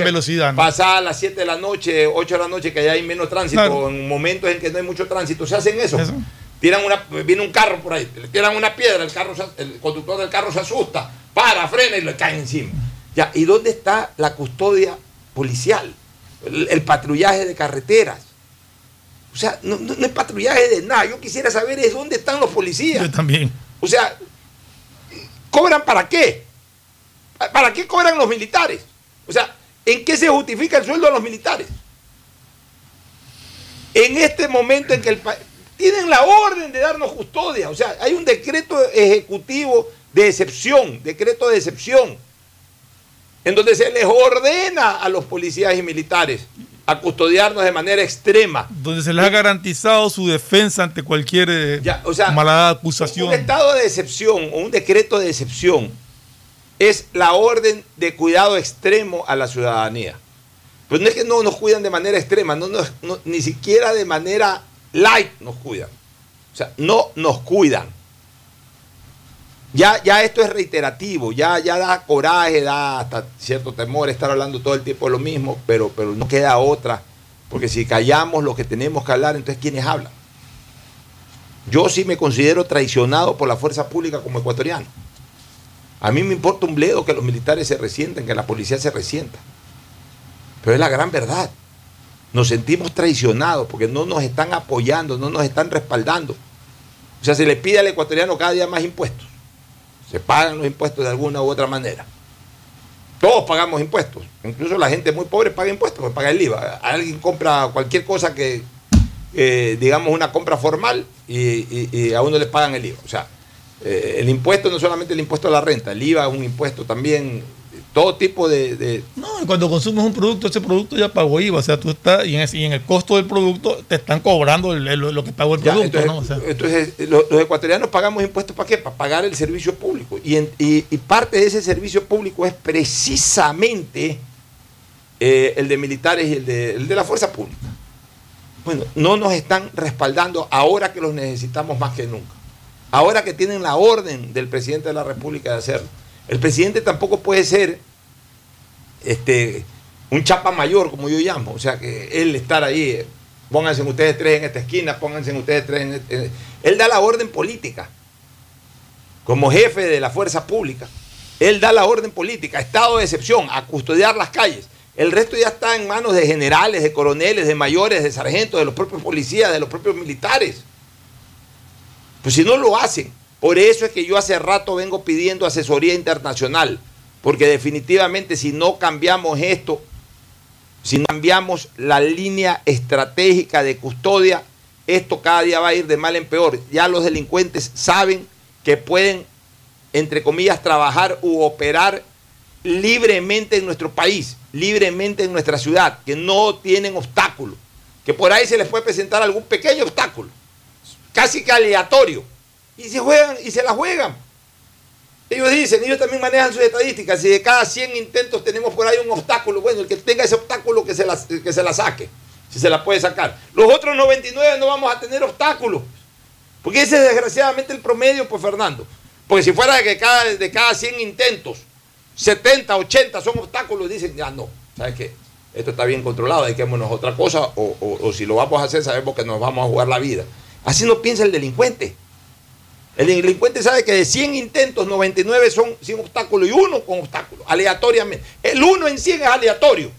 Pasadas las 7 de la noche, 8 de la noche, que ya hay menos tránsito, Claro. en momentos en que no hay mucho tránsito, se hacen eso. Eso. Tiran una, viene un carro por ahí, le tiran una piedra, el, carro se- el conductor del carro se asusta, para, frena y le cae encima. Ya, ¿y dónde está la custodia policial? El, el patrullaje de carreteras. O sea, no, no- no es patrullaje de nada. Yo quisiera saber es dónde están los policías. Yo también. O sea, ¿cobran para qué? ¿Para qué cobran los militares? O sea, ¿en qué se justifica el sueldo de los militares? En este momento en que el país... Tienen la orden de darnos custodia. O sea, hay un decreto ejecutivo de excepción, decreto de excepción, en donde se les ordena a los policías y militares a custodiarnos de manera extrema. Donde se les ha garantizado su defensa ante cualquier eh, Ya, o sea, malada Un acusación. estado de excepción o un decreto de excepción es la orden de cuidado extremo a la ciudadanía. Pues no es que no nos cuidan de manera extrema, no, nos- no- ni siquiera de manera light nos cuidan. O sea, no nos cuidan. Ya, ya esto es reiterativo, ya, ya da coraje, da hasta cierto temor estar hablando todo el tiempo de lo mismo, pero, pero no queda otra. Porque si callamos lo que tenemos que hablar, entonces ¿quiénes hablan? Yo sí me considero traicionado por la fuerza pública como ecuatoriano. A mí me importa un bledo que los militares se resienten, que la policía se resienta. Pero es la gran verdad. Nos sentimos traicionados porque no nos están apoyando, no nos están respaldando. O sea, se le pide al ecuatoriano cada día más impuestos. Se pagan los impuestos de alguna u otra manera. Todos pagamos impuestos. Incluso la gente muy pobre paga impuestos, pues paga el IVA. Alguien compra cualquier cosa que, eh, digamos, una compra formal y, a uno le pagan el IVA. O sea, eh, el impuesto no solamente el impuesto a la renta, el IVA es un impuesto también, todo tipo de... de- No, cuando consumes un producto, ese producto ya pagó IVA. O sea, tú estás, y en, ese- y en el costo del producto te están cobrando el- el- lo que pagó el Ya, producto, entonces, ¿no? O sea, entonces, lo- los, ecuatorianos pagamos impuestos para qué? Para pagar el servicio público. Y, en- y- y parte de ese servicio público es precisamente eh, el de militares y el de, el de la fuerza pública. Bueno, no nos están respaldando ahora que los necesitamos más que nunca. Ahora que tienen la orden del presidente de la República de hacerlo. El presidente tampoco puede ser este, un chapa mayor, como yo llamo. O sea, que él estar ahí, eh, pónganse ustedes tres en esta esquina, pónganse ustedes tres en este- en- Él da la orden política. Como jefe de la fuerza pública. Él da la orden política, estado de excepción, a custodiar las calles. El resto ya está en manos de generales, de coroneles, de mayores, de sargentos, de los propios policías, de los propios militares. Pues si no lo hacen, por eso es que yo hace rato vengo pidiendo asesoría internacional, porque definitivamente si no cambiamos esto, si no cambiamos la línea estratégica de custodia, esto cada día va a ir de mal en peor. Ya los delincuentes saben que pueden, entre comillas, trabajar u operar libremente en nuestro país, libremente en nuestra ciudad, que no tienen obstáculos, que por ahí se les puede presentar algún pequeño obstáculo, casi que aleatorio, y se juegan y se la juegan. Ellos dicen, ellos también manejan sus estadísticas, si de cada 100 intentos tenemos por ahí un obstáculo, bueno, el que tenga ese obstáculo que se la, que se la saque, si se la puede sacar. Los otros 99 no vamos a tener obstáculos, porque ese es desgraciadamente el promedio, pues Fernando. Porque si fuera de que cada, de cada 100 intentos, 70, 80 son obstáculos, dicen, ya no, ¿sabes qué? Esto está bien controlado, dediquémonos a otra cosa, o, o- o si lo vamos a hacer, sabemos que nos vamos a jugar la vida. Así no piensa el delincuente. El delincuente sabe que de 100 intentos, 99 son sin obstáculo y uno con obstáculo, aleatoriamente. El uno en 100 es aleatorio.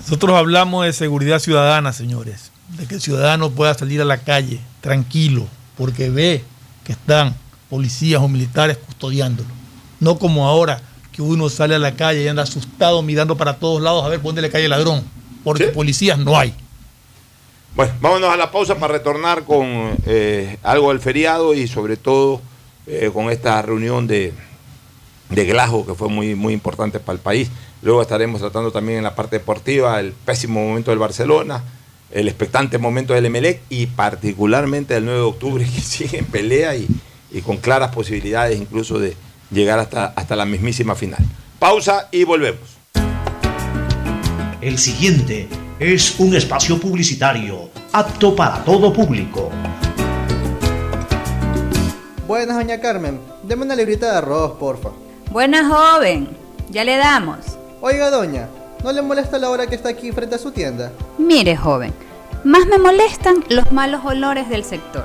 Nosotros hablamos de seguridad ciudadana, señores, de que el ciudadano pueda salir a la calle tranquilo, porque ve que están policías o militares custodiándolo. No como ahora que uno sale a la calle y anda asustado mirando para todos lados a ver por dónde le cae el ladrón, porque ¿Sí? policías no hay. Bueno, vámonos a la pausa para retornar con eh, algo del feriado y sobre todo eh, con esta reunión de, de que fue muy, muy importante para el país. Luego estaremos tratando también en la parte deportiva el pésimo momento del Barcelona, el expectante momento del Emelec y particularmente del 9 de octubre que sigue en pelea y, y con claras posibilidades incluso de llegar hasta, hasta la mismísima final. Pausa y volvemos. El siguiente es un espacio publicitario apto para todo público. Buenas, doña Carmen. Deme una librita de arroz, porfa. Buena joven, ya le damos. Oiga, doña, ¿no le molesta la hora que está aquí frente a su tienda? Mire, joven, más me molestan los malos olores del sector.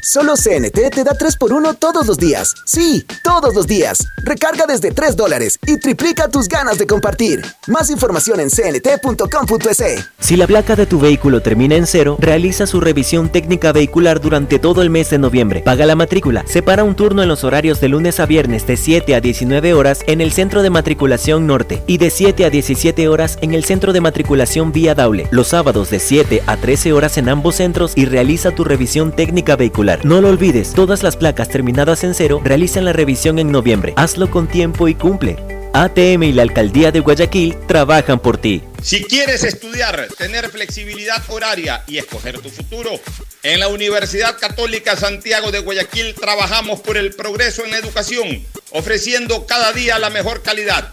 Solo CNT te da 3x1 todos los días. Sí, todos los días. Recarga desde 3 dólares y triplica tus ganas de compartir. Más información en cnt.com.es. Si la placa de tu vehículo termina en cero, realiza su revisión técnica vehicular durante todo el mes de noviembre. Paga la matrícula. Separa un turno en los horarios de lunes a viernes de 7 a 19 horas en el centro de matriculación norte y de 7 a 17 horas en el centro de matriculación vía Daule. Los sábados de 7 a 13 horas en ambos centros y realiza tu revisión técnica vehicular. No lo olvides, todas las placas terminadas en cero realizan la revisión en noviembre. Hazlo con tiempo y cumple. ATM y la Alcaldía de Guayaquil trabajan por ti. Si quieres estudiar, tener flexibilidad horaria y escoger tu futuro, en la Universidad Católica Santiago de Guayaquil trabajamos por el progreso en la educación, ofreciendo cada día la mejor calidad.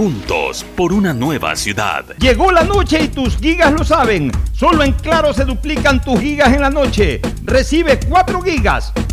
Juntos por una nueva ciudad. Llegó la noche y tus gigas lo saben. Solo en Claro se duplican tus gigas en la noche. Recibe 4 gigas,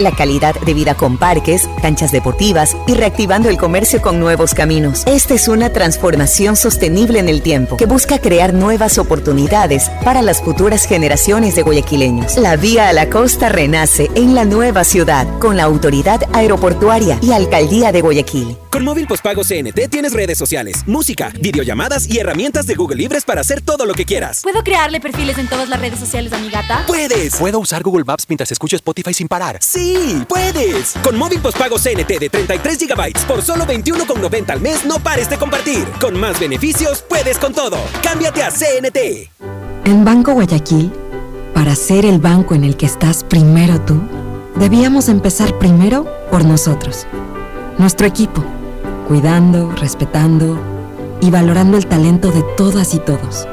la calidad de vida con parques, canchas deportivas y reactivando el comercio con nuevos caminos. Esta es una transformación sostenible en el tiempo que busca crear nuevas oportunidades para las futuras generaciones de guayaquileños. La vía a la costa renace en la nueva ciudad con la autoridad aeroportuaria y alcaldía de Guayaquil. Con móvil postpago CNT tienes redes sociales, música, videollamadas y herramientas de Google Libres para hacer todo lo que quieras. ¿Puedo crearle perfiles en todas las redes sociales a mi gata? ¡Puedes! ¿Puedo usar Google Maps mientras escucho Spotify sin parar? ¡Sí! Puedes. Con móvil postpago CNT de 33 GB por solo 21,90 al mes, no pares de compartir. Con más beneficios, puedes con todo. Cámbiate a CNT. En Banco Guayaquil, para ser el banco en el que estás primero tú, debíamos empezar primero por nosotros, nuestro equipo, cuidando, respetando y valorando el talento de todas y todos.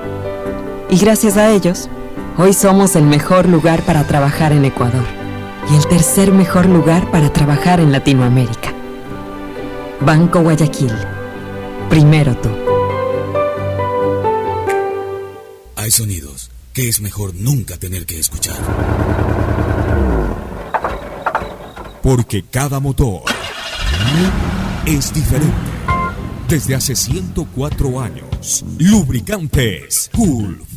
Y gracias a ellos, hoy somos el mejor lugar para trabajar en Ecuador y el tercer mejor lugar para trabajar en Latinoamérica. Banco Guayaquil. Primero tú. Hay sonidos que es mejor nunca tener que escuchar. Porque cada motor es diferente. Desde hace 104 años, Lubricantes Gulf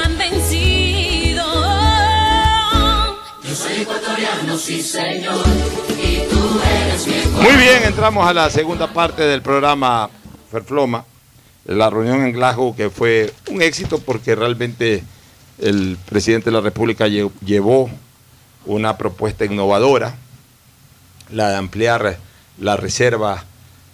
ecuatoriano, sí señor, y tú eres mi Muy bien, entramos a la segunda parte del programa Ferfloma, la reunión en Glasgow que fue un éxito porque realmente el presidente de la República lle- llevó una propuesta innovadora, la de ampliar la reserva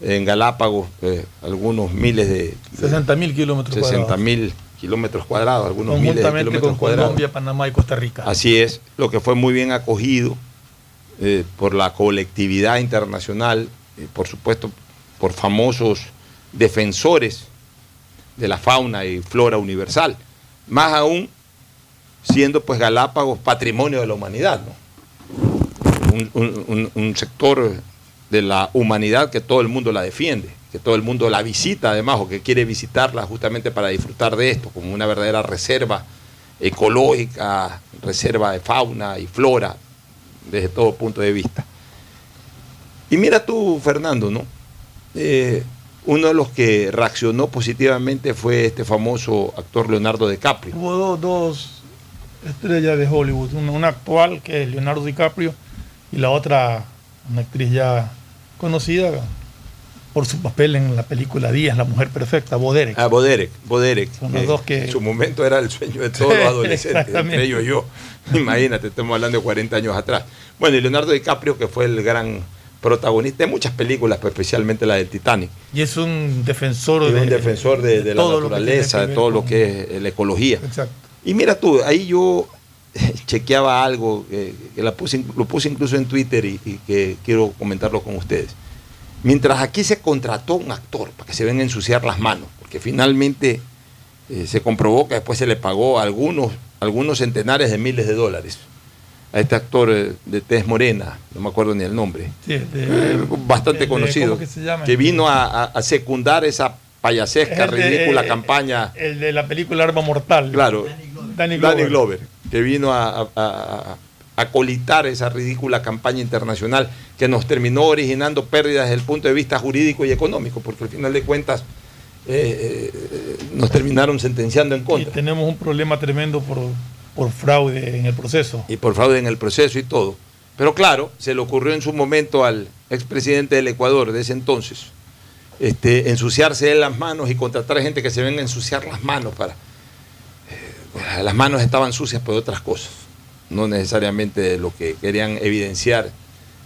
en Galápagos, eh, algunos miles de 60 mil kilómetros 60 cuadrados. mil kilómetros cuadrados, algunos miles de kilómetros con cuadrados. Colombia, Panamá y Costa Rica. Así es, lo que fue muy bien acogido eh, por la colectividad internacional, eh, por supuesto por famosos defensores de la fauna y flora universal, más aún siendo pues Galápagos patrimonio de la humanidad, ¿no? un, un- un- un sector de la humanidad que todo el mundo la defiende, que todo el mundo la visita además o que quiere visitarla justamente para disfrutar de esto, como una verdadera reserva ecológica, reserva de fauna y flora, desde todo punto de vista. Y mira tú, Fernando, ¿no? Eh, uno de los que reaccionó positivamente fue este famoso actor Leonardo DiCaprio. Hubo do- dos estrellas de Hollywood, una, una actual que es Leonardo DiCaprio y la otra una actriz ya conocida por su papel en la película Díaz, la mujer perfecta, Boderek. Ah, Boderek, Boderek. Son los dos que- En su momento era el sueño de todos los adolescentes, entre ellos yo. Imagínate, estamos hablando de 40 años atrás. Bueno, y Leonardo DiCaprio, que fue el gran protagonista de muchas películas, pero especialmente la del Titanic. Y es un defensor Es de, un defensor de, de la naturaleza, de todo lo que es eh, la ecología. Exacto. Y mira tú, ahí yo chequeaba algo, eh, que la puse, lo puse incluso en Twitter y, y que quiero comentarlo con ustedes. Mientras aquí se contrató un actor para que se venga a ensuciar las manos, porque finalmente eh, se comprobó que después se le pagó algunos, algunos centenares de miles de dólares a este actor eh, de tez morena, no me acuerdo ni el nombre, Sí, de- eh, bastante de- conocido, ¿cómo que se llama? vino a, secundar esa payasesca, de- ridícula campaña. El de la película Arma Mortal. Claro, Danny Danny Glover. Glover, que vino a, a- a- a colitar esa ridícula campaña internacional que nos terminó originando pérdidas desde el punto de vista jurídico y económico, porque al final de cuentas eh, eh, nos terminaron sentenciando en Y contra. tenemos un problema tremendo por, por fraude en el proceso. y por fraude en el proceso y todo. Pero claro, se le ocurrió en su momento al expresidente del Ecuador de ese entonces este, ensuciarse él las manos y contratar gente que se venga a ensuciar las manos para... eh, las manos estaban sucias por otras cosas, no necesariamente lo que querían evidenciar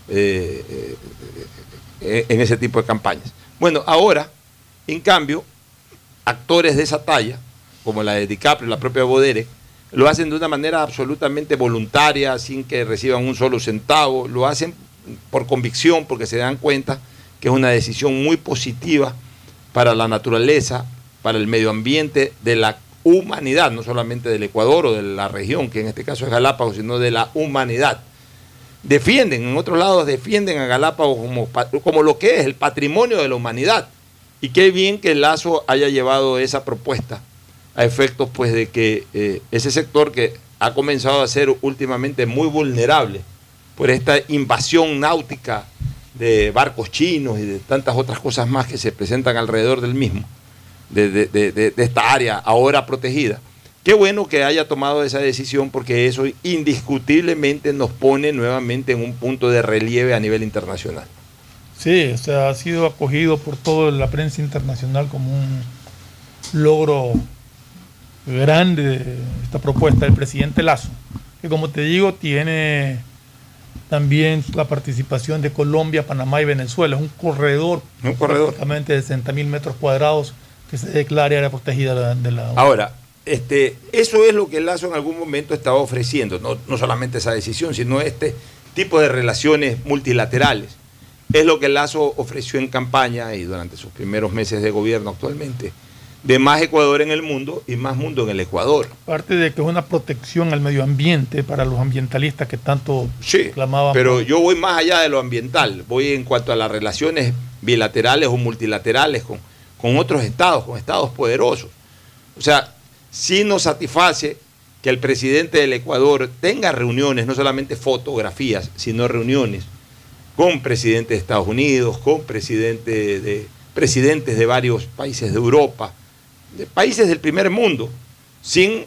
eh, eh, eh, en ese tipo de campañas. Bueno, ahora, en cambio, actores de esa talla, como la de DiCaprio, la propia Bodere, lo hacen de una manera absolutamente voluntaria, sin que reciban un solo centavo, lo hacen por convicción, porque se dan cuenta que es una decisión muy positiva para la naturaleza, para el medio ambiente de la humanidad, no solamente del Ecuador o de la región, que en este caso es Galápagos, sino de la humanidad. Defienden, en otros lados defienden a Galápagos como, como lo que es el patrimonio de la humanidad. Y qué bien que Lazo haya llevado esa propuesta a efectos pues de que eh, ese sector que ha comenzado a ser últimamente muy vulnerable por esta invasión náutica de barcos chinos y de tantas otras cosas más que se presentan alrededor del mismo, de, de- de- de- esta área ahora protegida. Qué bueno que haya tomado esa decisión porque eso indiscutiblemente nos pone nuevamente en un punto de relieve a nivel internacional. Sí, o sea, ha sido acogido por toda la prensa internacional como un logro grande de esta propuesta del presidente Lazo, que como te digo tiene también la participación de Colombia, Panamá y Venezuela. Es un corredor, Un corredor. prácticamente de 60 mil metros cuadrados que se declara área protegida de la, de la Ahora, este, eso es lo que Lazo en algún momento estaba ofreciendo, no, no solamente esa decisión, sino este tipo de relaciones multilaterales. Es lo que Lazo ofreció en campaña y durante sus primeros meses de gobierno actualmente, de más Ecuador en el mundo y más mundo en el Ecuador. Aparte de que es una protección al medio ambiente para los ambientalistas que tanto clamaban. Pero por- yo voy más allá de lo ambiental, voy en cuanto a las relaciones bilaterales o multilaterales con, con otros estados, con estados poderosos. O sea, sí nos satisface que el presidente del Ecuador tenga reuniones, no solamente fotografías, sino reuniones con presidentes de Estados Unidos, con presidente de, presidentes de varios países de Europa, de países del primer mundo, sin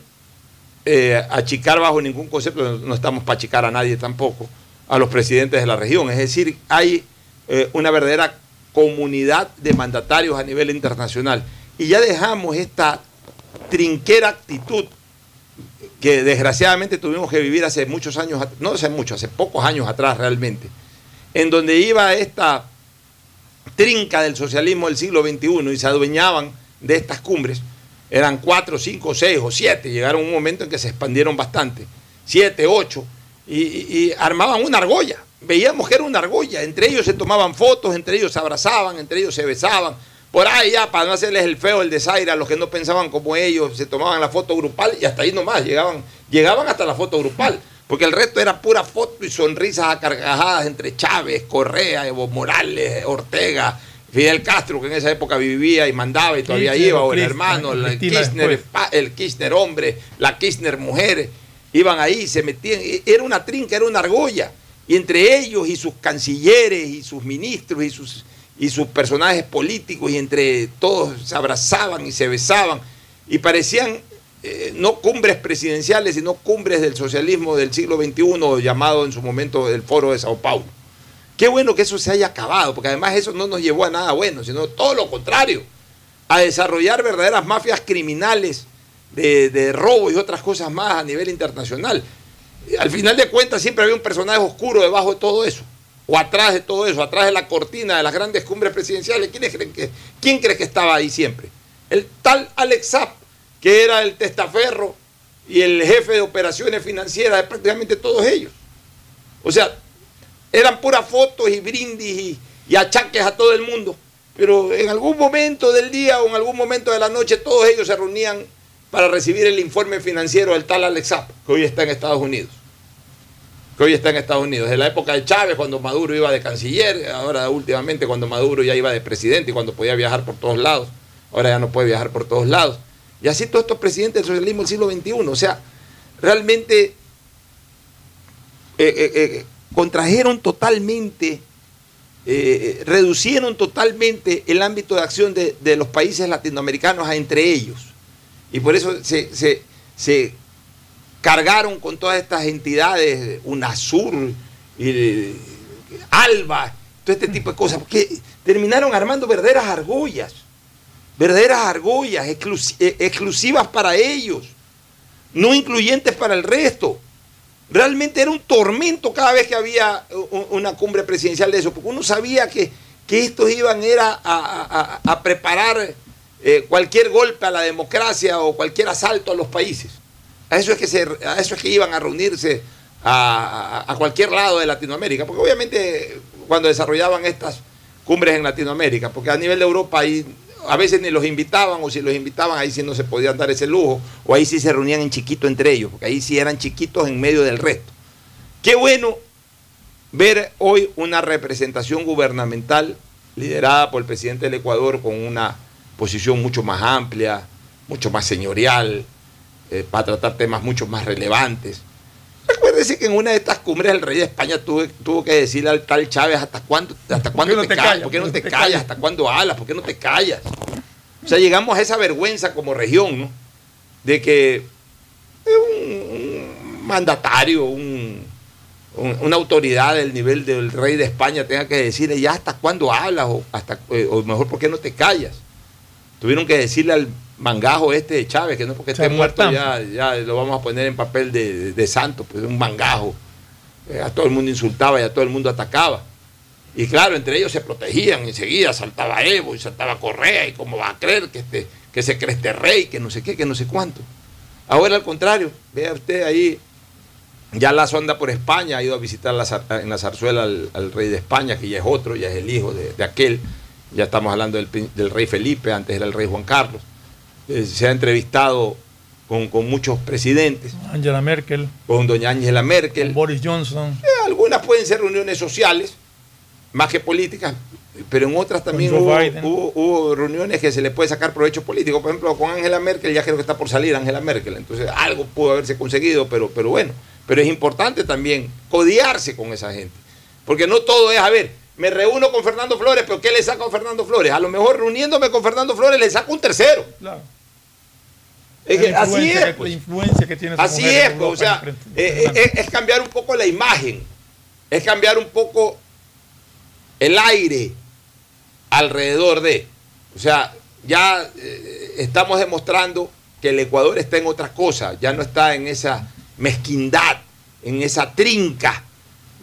eh, achicar bajo ningún concepto, no, estamos para achicar a nadie tampoco, a los presidentes de la región. Es decir, hay eh, una verdadera comunidad de mandatarios a nivel internacional. Y ya dejamos esta trinquera actitud que desgraciadamente tuvimos que vivir hace muchos años, no hace mucho, hace pocos años atrás realmente, en donde iba esta trinca del socialismo del siglo XXI y se adueñaban de estas cumbres. Eran cuatro, cinco, seis o siete. Llegaron un momento en que se expandieron bastante. Siete, ocho. Y armaban una argolla. Veíamos que era una argolla. Entre ellos se tomaban fotos, entre ellos se abrazaban, entre ellos se besaban. Por ahí ya, para no hacerles el feo, el desaire a los que no pensaban como ellos, se tomaban la foto grupal y hasta ahí nomás. Llegaban, llegaban hasta la foto grupal. Porque el resto era pura foto y sonrisas a carcajadas entre Chávez, Correa, Evo Morales, Ortega, Fidel Castro, que en esa época vivía y mandaba y todavía Kirchner, iba, o el hermano, el Kirchner, el Kirchner hombre, la Kirchner mujer, iban ahí, se metían, e- era una trinca, era una argolla. Y entre ellos y sus cancilleres y sus ministros y sus, y sus personajes políticos, y entre todos se abrazaban y se besaban, y parecían eh, no cumbres presidenciales, sino cumbres del socialismo del siglo XXI, llamado en su momento el Foro de Sao Paulo. Qué bueno que eso se haya acabado, porque además eso no nos llevó a nada bueno, sino todo lo contrario, a desarrollar verdaderas mafias criminales de, de robo y otras cosas más a nivel internacional. Al final de cuentas siempre había un personaje oscuro debajo de todo eso, o atrás de todo eso, atrás de la cortina de las grandes cumbres presidenciales. ¿Quiénes creen que, ¿Quién cree que estaba ahí siempre? El tal Alex Zapp, que era el testaferro y el jefe de operaciones financieras de prácticamente todos ellos. O sea, eran puras fotos y brindis y, y achaques a todo el mundo. Pero en algún momento del día o en algún momento de la noche todos ellos se reunían para recibir el informe financiero del tal Alex Zapp, que hoy está en Estados Unidos. Que hoy está en Estados Unidos. De la época de Chávez, cuando Maduro iba de canciller, ahora últimamente cuando Maduro ya iba de presidente y cuando podía viajar por todos lados. ahora ya no puede viajar por todos lados. Y así todos estos presidentes del socialismo del siglo XXI. O sea, realmente eh, eh, eh, contrajeron totalmente, reducieron totalmente el ámbito de acción de, de los países latinoamericanos a entre ellos. Y por eso se, se- se cargaron con todas estas entidades, UNASUR, ALBA, todo este tipo de cosas, porque terminaron armando verdaderas argollas, verdaderas argollas eh, exclusivas para ellos, no incluyentes para el resto. Realmente era un tormento cada vez que había una cumbre presidencial de eso, porque uno sabía que, que estos iban era a- a- a preparar eh, cualquier golpe a la democracia o cualquier asalto a los países. A eso es que, se, a eso es que iban a reunirse a, cualquier lado de Latinoamérica, porque obviamente cuando desarrollaban estas cumbres en Latinoamérica, porque a nivel de Europa a veces ni los invitaban o si los invitaban ahí sí no se podían dar ese lujo o ahí sí se reunían en chiquito entre ellos, porque ahí sí eran chiquitos en medio del resto. Qué bueno ver hoy una representación gubernamental liderada por el presidente del Ecuador con una posición mucho más amplia, mucho más señorial, eh, para tratar temas mucho más relevantes. Recuérdese que en una de estas cumbres el rey de España tuvo, tuvo que decirle al tal Chávez hasta cuándo, hasta cuándo no te, callas, por qué no ¿Por te callas, callas? hasta cuándo hablas, por qué no te callas. O sea, llegamos a esa vergüenza como región, ¿no? De que un, un mandatario, un, un- una autoridad del nivel del rey de España tenga que decirle ya hasta cuándo hablas o, hasta, eh, o mejor por qué no te callas. Tuvieron que decirle al mangajo este de Chávez que no porque esté muerto ya, ya lo vamos a poner en papel de, de santo, pues un mangajo. Eh, a todo el mundo insultaba y a todo el mundo atacaba. Y claro, entre ellos se protegían, enseguida saltaba Evo y saltaba Correa, y cómo va a creer que, este, que se cree este rey, que no sé qué, que no sé cuánto. Ahora al contrario, vea usted ahí, ya Lazo anda por España, ha ido a visitar la en la zarzuela al, al rey de España, que ya es otro, ya es el hijo de, de aquel, ya estamos hablando del, rey Felipe, antes era el rey Juan Carlos. Eh, se ha entrevistado con, con muchos presidentes, Angela Merkel, con doña Angela Merkel, Boris Johnson. eh, algunas pueden ser reuniones sociales, más que políticas, pero en otras también hubo reuniones que se le puede sacar provecho político. Por ejemplo, con Angela Merkel, ya creo que está por salir Angela Merkel, entonces algo pudo haberse conseguido, pero, pero bueno. Pero es importante también codiarse con esa gente, porque no todo es, a ver, me reúno con Fernando Flores, pero ¿qué le saco a Fernando Flores? A lo mejor reuniéndome con Fernando Flores le saco un tercero. Claro. Es que La así es. que- pues. La influencia que tiene Así es, pues, o sea, eh, eh, es, es cambiar un poco la imagen, es cambiar un poco el aire alrededor de. O sea, ya eh, estamos demostrando que el Ecuador está en otra cosa, ya no está en esa mezquindad, en esa trinca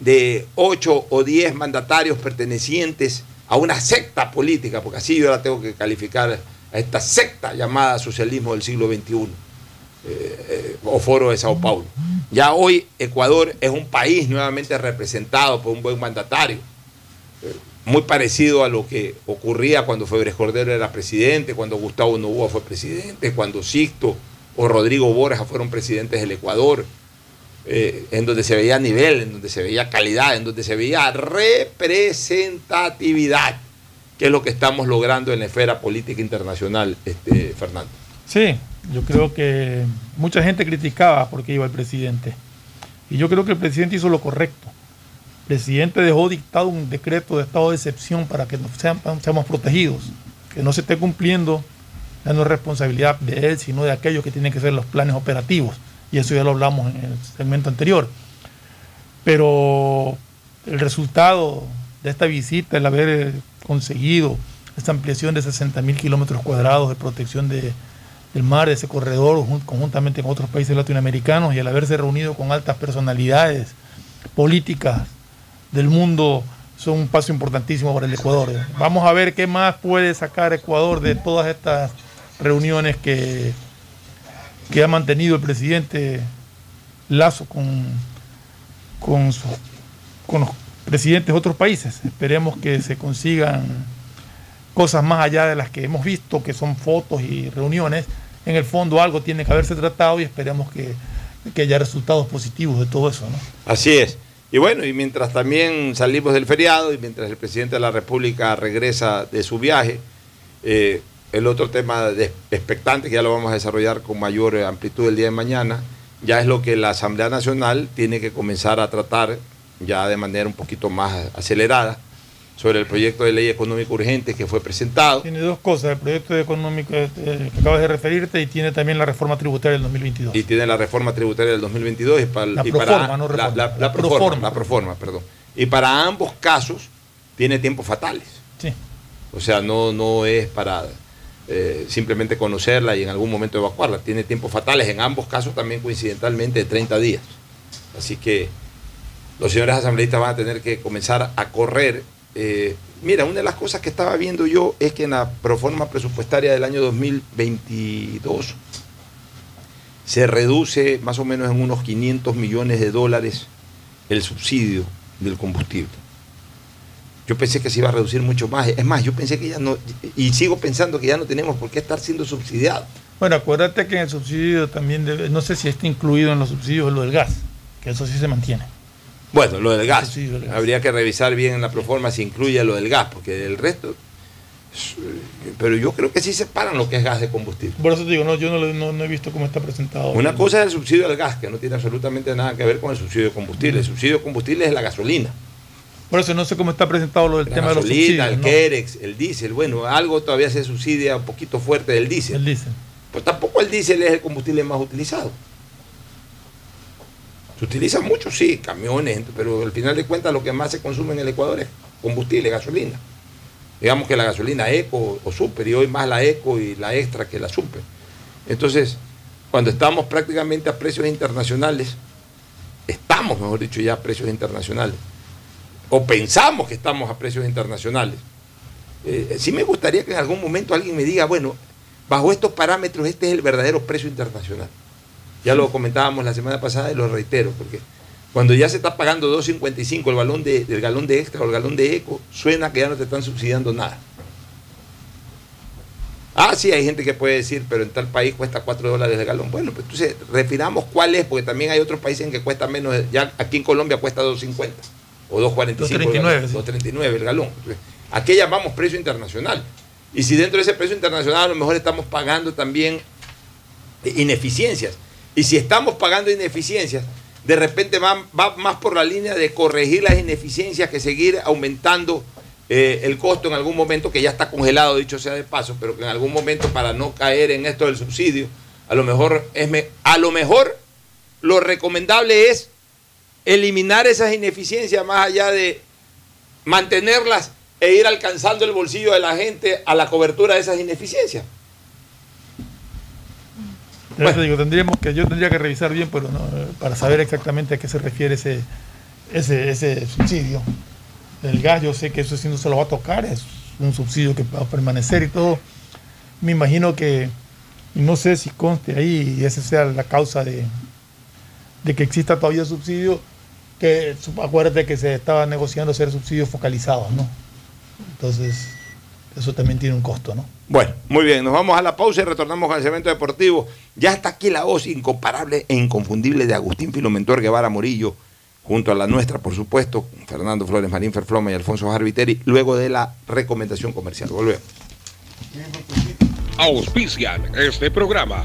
de ocho o diez mandatarios pertenecientes a una secta política, porque así yo la tengo que calificar a esta secta llamada socialismo del siglo XXI eh, eh, o Foro de Sao Paulo. Ya hoy Ecuador es un país nuevamente representado por un buen mandatario, eh, muy parecido a lo que ocurría cuando Febres Cordero era presidente, cuando Gustavo Novoa fue presidente, cuando Sixto o Rodrigo Borja fueron presidentes del Ecuador, eh, en donde se veía nivel, en donde se veía calidad, en donde se veía representatividad, que es lo que estamos logrando en la esfera política internacional, este, Fernando. Sí, yo creo que mucha gente criticaba porque iba el presidente. Y yo creo que el presidente hizo lo correcto. El presidente dejó dictado un decreto de estado de excepción para que seamos protegidos. Que no se esté cumpliendo es responsabilidad de él, sino de aquellos que tienen que ser los planes operativos. Y eso ya lo hablamos en el segmento anterior. Pero el resultado de esta visita, el haber eh, conseguido esta ampliación de 60 mil kilómetros cuadrados de protección de, del mar, de ese corredor, jun- conjuntamente con otros países latinoamericanos, y el haberse reunido con altas personalidades políticas del mundo, son un paso importantísimo para el Ecuador. Vamos a ver qué más puede sacar Ecuador de todas estas reuniones que, que ha mantenido el presidente Lazo con, con, los presidentes de otros países. Esperemos que se consigan cosas más allá de las que hemos visto, que son fotos y reuniones. En el fondo algo tiene que haberse tratado y esperemos que, que haya resultados positivos de todo eso. Así es. Y bueno, y mientras también salimos del feriado y mientras el presidente de la República regresa de su viaje, eh, el otro tema de- expectante, que ya lo vamos a desarrollar con mayor eh, amplitud el día de mañana, ya es lo que la Asamblea Nacional tiene que comenzar a tratar ya de manera un poquito más acelerada sobre el proyecto de ley económico urgente que fue presentado. Tiene dos cosas, el proyecto económico este, que acabas de referirte y tiene también la reforma tributaria del 2022. y tiene la reforma tributaria del 2022 y para, La y proforma, para- no reforma. la- la La proforma, proforma. la proforma, perdón. Y para ambos casos tiene tiempos fatales. Sí. O sea, no, no es para eh, simplemente conocerla y en algún momento evacuarla. Tiene tiempos fatales, en ambos casos también coincidentalmente de 30 días. Así que los señores asambleístas van a tener que comenzar a correr. Eh, mira, una de las cosas que estaba viendo yo es que en la proforma presupuestaria del año 2022 se reduce más o menos en unos 500 millones de dólares el subsidio del combustible. Yo pensé que se iba a reducir mucho más. Es más, yo pensé que ya no, y sigo pensando que ya no tenemos por qué estar siendo subsidiados. Bueno, acuérdate que en el subsidio también, debe- no sé si está incluido en los subsidios lo del gas, que eso sí se mantiene. Bueno, lo del gas. Sí. Habría que revisar bien en la proforma si incluye lo del gas, porque el resto. Pero yo creo que sí separan lo que es gas de combustible. Por eso te digo, no, yo no, no- no he visto cómo está presentado. Una cosa es el subsidio al gas, que no tiene absolutamente nada que ver con el subsidio de combustible. El subsidio de combustible es la gasolina. Por eso no sé cómo está presentado lo del La tema de los gasolina, subsidios. el ¿no? Kerex, el diésel. Bueno, algo todavía se subsidia un poquito fuerte del diésel. El diésel. Pues tampoco el diésel es el combustible más utilizado. Se utiliza mucho, sí, camiones, pero al final de cuentas lo que más se consume en el Ecuador es combustible, gasolina. Digamos que la gasolina eco o super, y hoy más la eco y la extra que la super. Entonces, cuando estamos prácticamente a precios internacionales, estamos, mejor dicho, ya a precios internacionales, o pensamos que estamos a precios internacionales, eh, sí me gustaría que en algún momento alguien me diga, bueno, bajo estos parámetros este es el verdadero precio internacional. Ya lo comentábamos la semana pasada y lo reitero, porque cuando ya se está pagando 2.55 el balón de, del galón de extra o el galón de eco, suena que ya no te están subsidiando nada. Ah, sí, hay gente que puede decir, pero en tal país cuesta 4 dólares el galón. Bueno, pues entonces refinamos cuál es, porque también hay otros países en que cuesta menos, ya aquí en Colombia cuesta 2.50 o 2.45 el 2.39, galón, sí. 2.39 el galón. ¿A qué llamamos precio internacional? Y si dentro de ese precio internacional a lo mejor estamos pagando también ineficiencias. Y si estamos pagando ineficiencias, de repente va, va más por la línea de corregir las ineficiencias que seguir aumentando eh, el costo en algún momento, que ya está congelado, dicho sea de paso, pero que en algún momento para no caer en esto del subsidio, a lo mejor es me- a lo mejor lo recomendable es eliminar esas ineficiencias más allá de mantenerlas e ir alcanzando el bolsillo de la gente a la cobertura de esas ineficiencias. Digo, tendríamos que, yo tendría que revisar bien pero no, eh, para saber exactamente a qué se refiere ese, ese, ese subsidio. El gas, yo sé que eso sí no se lo va a tocar, es un subsidio que va a permanecer y todo. Me imagino que, no sé si conste ahí y esa sea la causa de, de que exista todavía subsidio, que acuérdate que se estaba negociando hacer subsidios focalizados, ¿no? Entonces, eso también tiene un costo, ¿no? Bueno, muy bien, nos vamos a la pausa y retornamos con el segmento deportivo. Ya está aquí la voz incomparable e inconfundible de Agustín Filomentor Guevara Morillo, junto a la nuestra, por supuesto, Fernando Flores Marín Ferfloma y Alfonso Jarbiteri, luego de la recomendación comercial. Volvemos. Auspician este programa.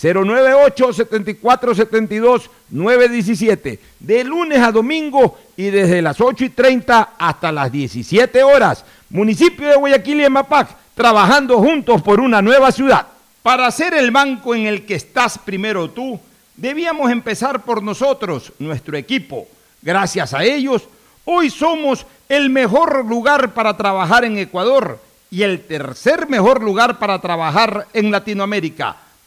098 74 72 917 de lunes a domingo y desde las 8 y 30 hasta las 17 horas. Municipio de Guayaquil y Emapac, trabajando juntos por una nueva ciudad. Para ser el banco en el que estás primero tú, debíamos empezar por nosotros, nuestro equipo. Gracias a ellos, hoy somos el mejor lugar para trabajar en Ecuador y el tercer mejor lugar para trabajar en Latinoamérica.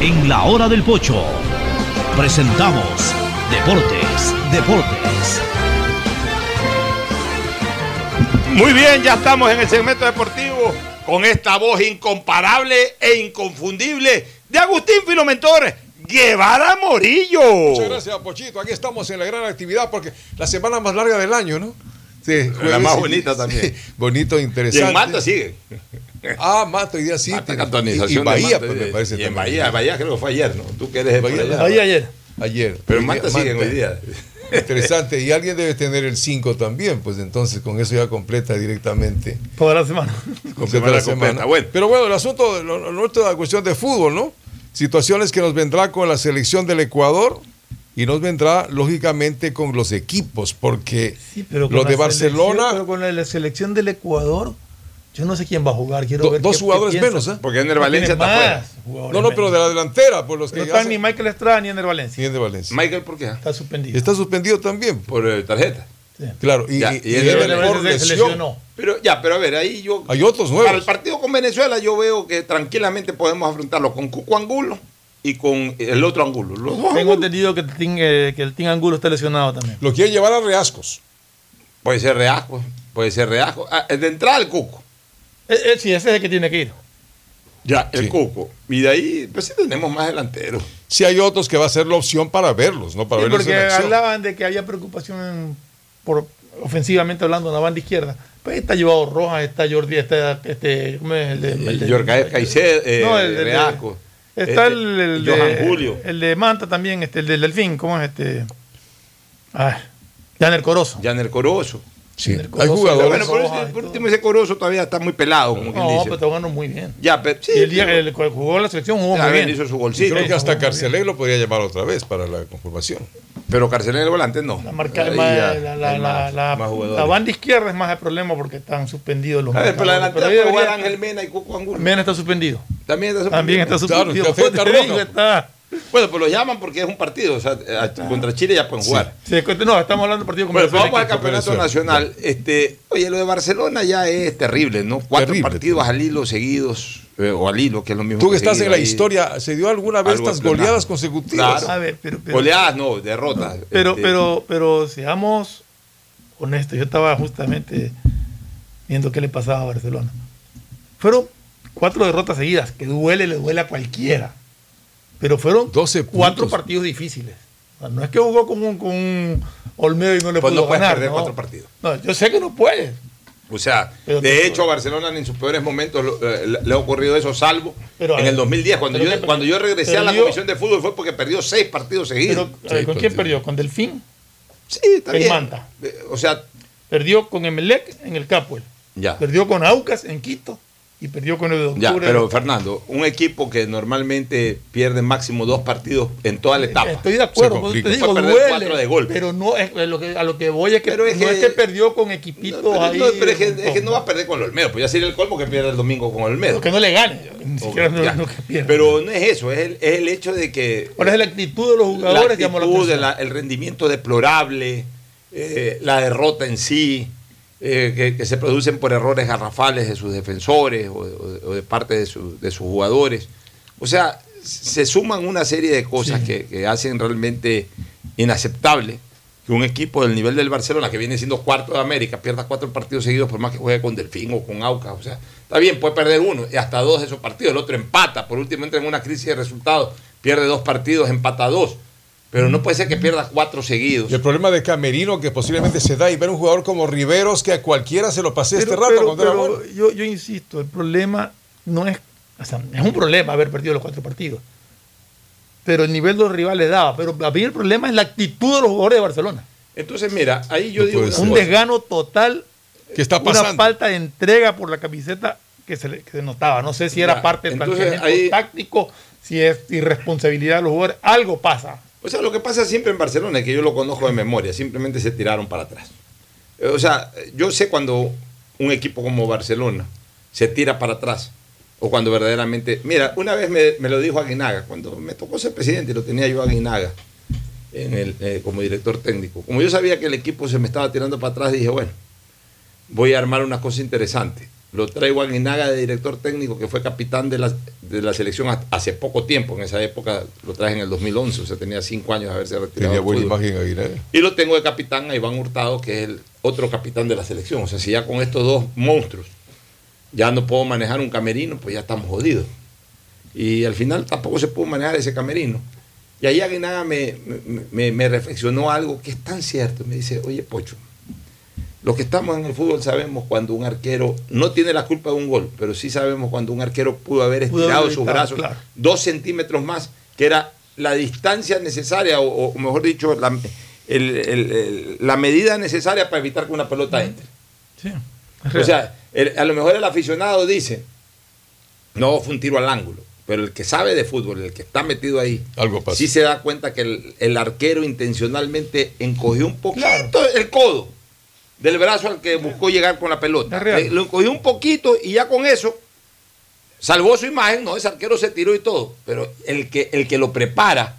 En la hora del pocho presentamos Deportes, Deportes. Muy bien, ya estamos en el segmento deportivo con esta voz incomparable e inconfundible de Agustín Filomentor Guevara Morillo. Muchas gracias, Pochito. Aquí estamos en la gran actividad porque la semana más larga del año, ¿no? Sí, La más bonita también. Bonito, Y interesante. en Manta sigue. Ah, Manta, hoy día sí. Manta, tiene- cantonización y, Bahía, Manta, pues, me parece. y en también. Bahía, Bahía creo que fue ayer, ¿no? Tú que eres de Bahía, allá. Bahía ayer. Ayer. Pero Hoy Manta día- siguen hoy día. Interesante. Y alguien debe tener el 5 también, pues entonces con eso ya completa directamente. Toda la semana. completa Semana la semana. completa, bueno. Pero bueno, el asunto, lo, lo nuestro es la cuestión de fútbol, ¿no? Situaciones que nos vendrá con la selección del Ecuador y nos vendrá, lógicamente, con los equipos, porque Pero los de Barcelona, pero con la, selección del Ecuador, yo no sé quién va a jugar. Quiero Do- ver dos qué- jugadores menos, ¿eh? Porque Ener No Valencia está fuera. no, no, pero de la delantera, por los que No ya está se- ni Michael Estrada ni Ener Valencia. Ni de Valencia. Michael, ¿por qué? Está suspendido. Está suspendido también. Por eh, tarjeta. Claro, y, Ya, y- y y se lesionó. Pero ya, pero a ver, ahí yo. Hay otros Para el nuevos. partido con Venezuela, yo veo que tranquilamente podemos afrontarlo con Cuco Angulo y con el otro Angulo. Los Tengo Angulo. entendido que el, Team, eh, que el Team Angulo está lesionado también. Lo quieren llevar a Reascos. Puede ser Reasco, puede ser Reasco. Ah, de entrada el Cuco. Eh, eh, sí, ese es el que tiene que ir. Ya, el Sí. Cuco. Y de ahí, pues sí tenemos más delanteros. Si hay otros que va a ser la opción para verlos, no para Sí, verlos porque en acción. hablaban de que había preocupación por ofensivamente hablando en la banda izquierda. Pues está llevado Rojas, está Jordi, está este, ¿cómo es? El de, el de- Yorgaez Caicedo, eh, No, el de- Reasco. Está este, el, el Johan de Julio. El de Manta también, este, el del Delfín, ¿cómo es este? Ay, Janer Corozo. Janer Corozo. Sí, hay jugadores. Bueno, por, por último ese Corozo todavía está muy pelado, como quien No, dice. pero está jugando muy bien. Ya, pero sí. el día pero- que jugó en la selección jugó muy bien. hizo su golcito. creo que hasta Carcelé lo podría llevar otra vez para la conformación. Pero Carcelén el volante no. La, marca, Ahí más- ya la, más- la- más jugadores. la banda izquierda es más el problema porque están suspendidos los A ver, pero la delantera puede jugar Ángel Mena y Cuco Angulo. Mena está suspendido. También está También está suspendido. está. Bueno, pues lo llaman porque es un partido. O sea, contra Chile ya pueden jugar. Sí, no, estamos hablando del partido con Bueno, pues Venezuela, vamos al campeonato nacional. Este, oye, lo de Barcelona ya es terrible, ¿no? Cuatro Terrible. partidos al hilo seguidos, eh, o al hilo, que es lo mismo. Tú que estás en la ahí. historia, ¿se dio alguna vez estas goleadas consecutivas? Claro. A ver, pero, pero, Goleadas no, derrotas. pero, Este, pero, pero seamos honestos. Yo estaba justamente viendo qué le pasaba a Barcelona. Fueron cuatro derrotas seguidas, que duele, le duele a cualquiera. Pero fueron 12 cuatro partidos difíciles. No es que jugó con un, con un Olmedo y no le Pues pudo no puedes ganar. perder no. cuatro partidos. No, yo sé que no puedes. O sea, Pero de hecho, a Barcelona en sus peores momentos eh, le, le ha ocurrido eso, salvo Pero, en el 2010. Cuando yo, que- cuando yo regresé a la comisión de fútbol fue porque perdió seis partidos seguidos. Pero, ¿con quién perdió? ¿Con Delfín? sí, está en bien. Manta. Eh, O sea, Perdió con Emelec en el Capuel. ya. Perdió con Aucas en Quito. Y perdió con el de Ya, octubre. pero Fernando, un equipo que normalmente pierde máximo dos partidos en toda la etapa. Estoy de acuerdo, por te digo, Puede perder duele, cuatro de golpe. pero no es lo que, a lo que voy es que, Pero es no que- es que perdió con equipitos No, pero, ahí. no, pero es, que, es que no va a perder con el Olmedo, pues ya sería el colmo que pierda el domingo con Olmedo. que no le gane, ni siquiera no, Ya. no que pierda. Pero no es eso, es el, es el hecho de que Ahora es la actitud de los jugadores, la actitud, la- el rendimiento deplorable, eh, la derrota en sí, eh, que, que se producen por errores garrafales de sus defensores o, o- o de parte de, su- de sus jugadores. O sea, se suman una serie de cosas que, que hacen realmente inaceptable que un equipo del nivel del Barcelona, que viene siendo cuarto de América, pierda cuatro partidos seguidos por más que juegue con Delfín o con Aucas. O sea, está bien, puede perder uno y hasta dos de esos partidos. El otro empata, por último entra en una crisis de resultados, pierde dos partidos, empata dos. Pero no puede ser que pierda cuatro seguidos. Y el problema de Camerino que posiblemente se da y ver un jugador como Riveros que a cualquiera se lo pasé este rato pero- cuando era pero bueno. yo, yo insisto, el problema no es, o sea, es un problema haber perdido los cuatro partidos. Pero el nivel de los rivales daba. Pero a mí el problema es la actitud de los jugadores de Barcelona. Entonces, mira, ahí yo digo una un desgano total, ¿Qué está una pasando? falta de entrega por la camiseta que se, le- que se notaba. No sé si era Ya, parte del planteamiento ahí- táctico, si es irresponsabilidad de los jugadores. Algo pasa. O sea, lo que pasa siempre en Barcelona que yo lo conozco de memoria, simplemente se tiraron para atrás. Eh, O sea, yo sé cuando un equipo como Barcelona se tira para atrás o cuando verdaderamente... Mira, una vez me, lo dijo Aguinaga, cuando me tocó ser presidente lo tenía yo Aguinaga eh, como director técnico. Como yo sabía que el equipo se me estaba tirando para atrás, dije, bueno, voy a armar una cosa interesante. Lo traigo a Aguinaga de director técnico, que fue capitán de la, de la selección ha- hace poco tiempo. En esa época lo traje en el 2011, o sea, tenía cinco años de haberse retirado. Tenía buena imagen Aguirre. Y lo tengo de capitán a Iván Hurtado, que es el otro capitán de la selección. O sea, si ya con estos dos monstruos ya no puedo manejar un camerino, pues ya estamos jodidos. Y al final tampoco se pudo manejar ese camerino. Y ahí Aguinaga me, me- me reflexionó algo que es tan cierto. Me dice, oye, Pocho, los que estamos en el fútbol sabemos cuando un arquero no tiene la culpa de un gol, pero sí sabemos cuando un arquero pudo haber Pudo estirado haber sus brazos claro. dos centímetros más, que era la distancia necesaria, o, o mejor dicho, la, el- el- el- la medida necesaria para evitar que una pelota entre. Sí. O sea, el- a lo mejor el aficionado dice, no, fue un tiro al ángulo. Pero el que sabe de fútbol, el que está metido ahí, Algo pasa. sí se da cuenta que el, el arquero intencionalmente encogió un poquito el codo del brazo al que buscó llegar con la pelota. Le- lo encogió un poquito y ya con eso salvó su imagen. No, ese arquero se tiró y todo. Pero el que, el que lo prepara,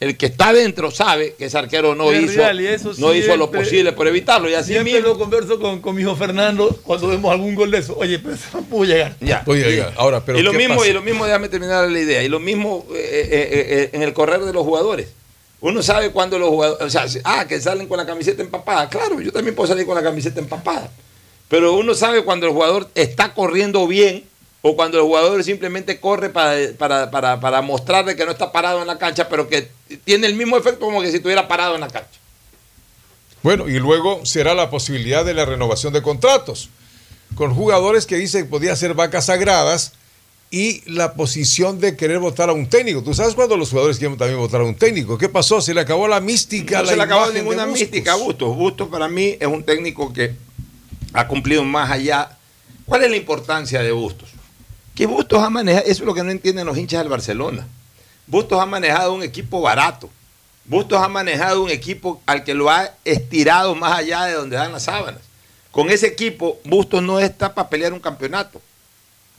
el que está dentro, sabe que ese arquero no Es hizo, real, y eso no hizo lo posible por evitarlo. Y así Siempre mismo. lo converso con, con mi hijo Fernando cuando vemos algún gol de eso. Oye, pero eso no pudo llegar. Ya. Oiga, ahora, pero y lo ¿qué mismo, pasa? y lo mismo, déjame terminar la idea. Y lo mismo eh, eh, eh, eh, en el correr de los jugadores. Uno sabe cuando los jugadores, o sea, ah, que salen con la camiseta empapada. Claro, yo también puedo salir con la camiseta empapada. Pero uno sabe cuando el jugador está corriendo bien o cuando el jugador simplemente corre para, para, para, para mostrarle que no está parado en la cancha, pero que tiene el mismo efecto como que si estuviera parado en la cancha. Bueno, y luego será la posibilidad de la renovación de contratos con jugadores que dicen que podían ser vacas sagradas y la posición de querer votar a un técnico. Tú sabes cuando los jugadores quieren también votar a un técnico. ¿Qué pasó? Se le acabó la mística, No la se le acabó de ninguna mística a Bustos. Bustos para mí es un técnico que ha cumplido más allá. ¿Cuál es la importancia de Bustos? Que Bustos ha manejado, eso es lo que no entienden los hinchas del Barcelona. Bustos ha manejado un equipo barato. Bustos ha manejado un equipo al que lo ha estirado más allá de donde dan las sábanas. Con ese equipo, Bustos no está para pelear un campeonato.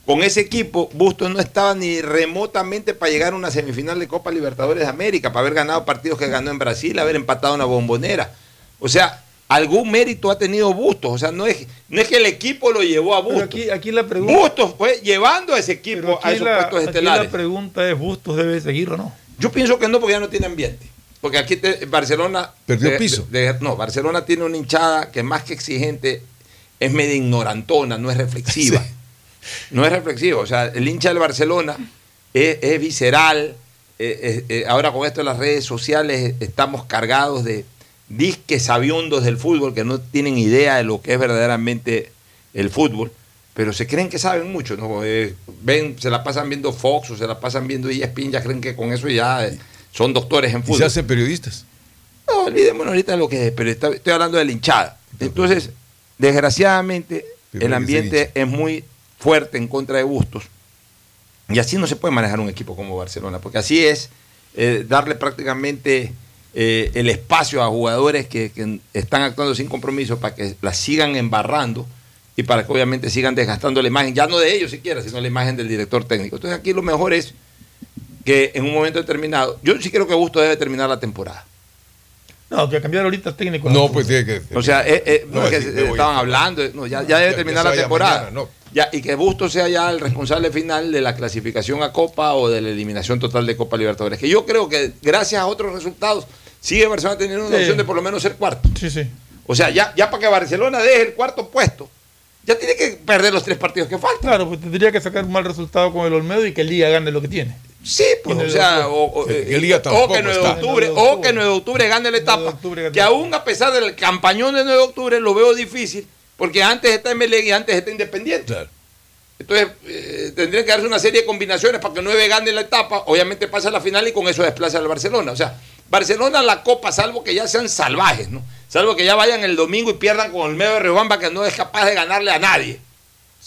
Con ese equipo, Bustos no estaba ni remotamente para llegar a una semifinal de Copa Libertadores de América, para haber ganado partidos que ganó en Brasil, haber empatado una bombonera. O sea, algún mérito ha tenido Bustos. O sea, no es, no es que el equipo lo llevó a Bustos. aquí, aquí la pregunta. Bustos fue llevando a ese equipo a aquí esos la, puestos aquí estelares. la pregunta es: ¿Bustos debe seguir o no? Yo pienso que no, porque ya no tiene ambiente. Porque aquí te- Barcelona. Perdió de- piso. de- no, Barcelona tiene una hinchada que más que exigente es medio ignorantona, no es reflexiva. No es reflexiva. O sea, el hincha del Barcelona es, es visceral. eh, eh, eh, ahora con esto de las redes sociales estamos cargados de disques sabiondos del fútbol que no tienen idea de lo que es verdaderamente el fútbol. Pero se creen que saben mucho, ¿no? Eh, ven, se la pasan viendo Fox o se la pasan viendo ESPN, ya creen que con eso ya son doctores en Y fútbol. se hacen periodistas. No, olvidémonos ahorita de lo que es, pero está- estoy hablando de la hinchada. Entonces, desgraciadamente, el ambiente es muy fuerte en contra de Bustos. Y así no se puede manejar un equipo como Barcelona, porque así es eh, darle prácticamente eh, el espacio a jugadores que, que están actuando sin compromiso para que la sigan embarrando y para que obviamente sigan desgastando la imagen, ya no de ellos siquiera, sino la imagen del director técnico. Entonces aquí lo mejor es que en un momento determinado, yo sí creo que Bustos debe terminar la temporada. No, que cambiar ahorita el técnico. No, pues tiene que. O sea, eh, eh, No, no, es que estaban hablando, no, ya, ya debe terminar ya la temporada. mañana, no. Ya, y que Bustos sea ya el responsable final de la clasificación a Copa o de la eliminación total de Copa Libertadores. Que yo creo que gracias a otros resultados sigue Barcelona teniendo una Sí. opción de por lo menos ser cuarto. Sí, sí. O sea, ya, ya para que Barcelona deje el cuarto puesto, ya tiene que perder los tres partidos que faltan. Claro, pues tendría que sacar un mal resultado con el Olmedo y que el Liga gane lo que tiene. Sí, pues, o sea, o, o, Sí, eh, el Liga o tampoco que 9 de está. octubre, El 9 de o que 9 de octubre gane la etapa. octubre. Que aún a pesar del campañón de 9 de octubre lo veo difícil, porque antes está MLE y antes está Independiente. Claro. Entonces, eh, tendría que darse una serie de combinaciones para que 9 gane la etapa. Obviamente pasa a la final y con eso desplaza al Barcelona. O sea, Barcelona la copa, salvo que ya sean salvajes, ¿no? Salvo que ya vayan el domingo y pierdan con el medio de Riobamba, que no es capaz de ganarle a nadie.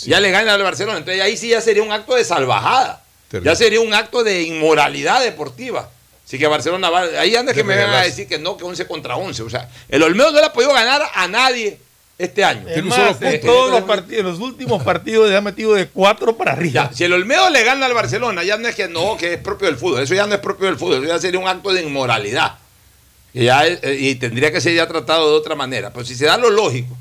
Ya le gana al Barcelona. Entonces ahí sí ya sería un acto de salvajada. Terrible. Ya sería un acto de inmoralidad deportiva. Así que Barcelona va. Ahí anda que me van a decir que no, que 11 contra 11. O sea, el Olmedo no le ha podido ganar a nadie este año. Es más, todos los partidos, en los últimos partidos le ha metido de cuatro para arriba. Ya, si el Olmedo le gana al Barcelona, ya no es que no, que es propio del fútbol. Eso ya no es propio del fútbol. Eso ya sería un acto de inmoralidad. Y, ya, eh, y tendría que ser ya tratado de otra manera. Pero si se da lo lógico,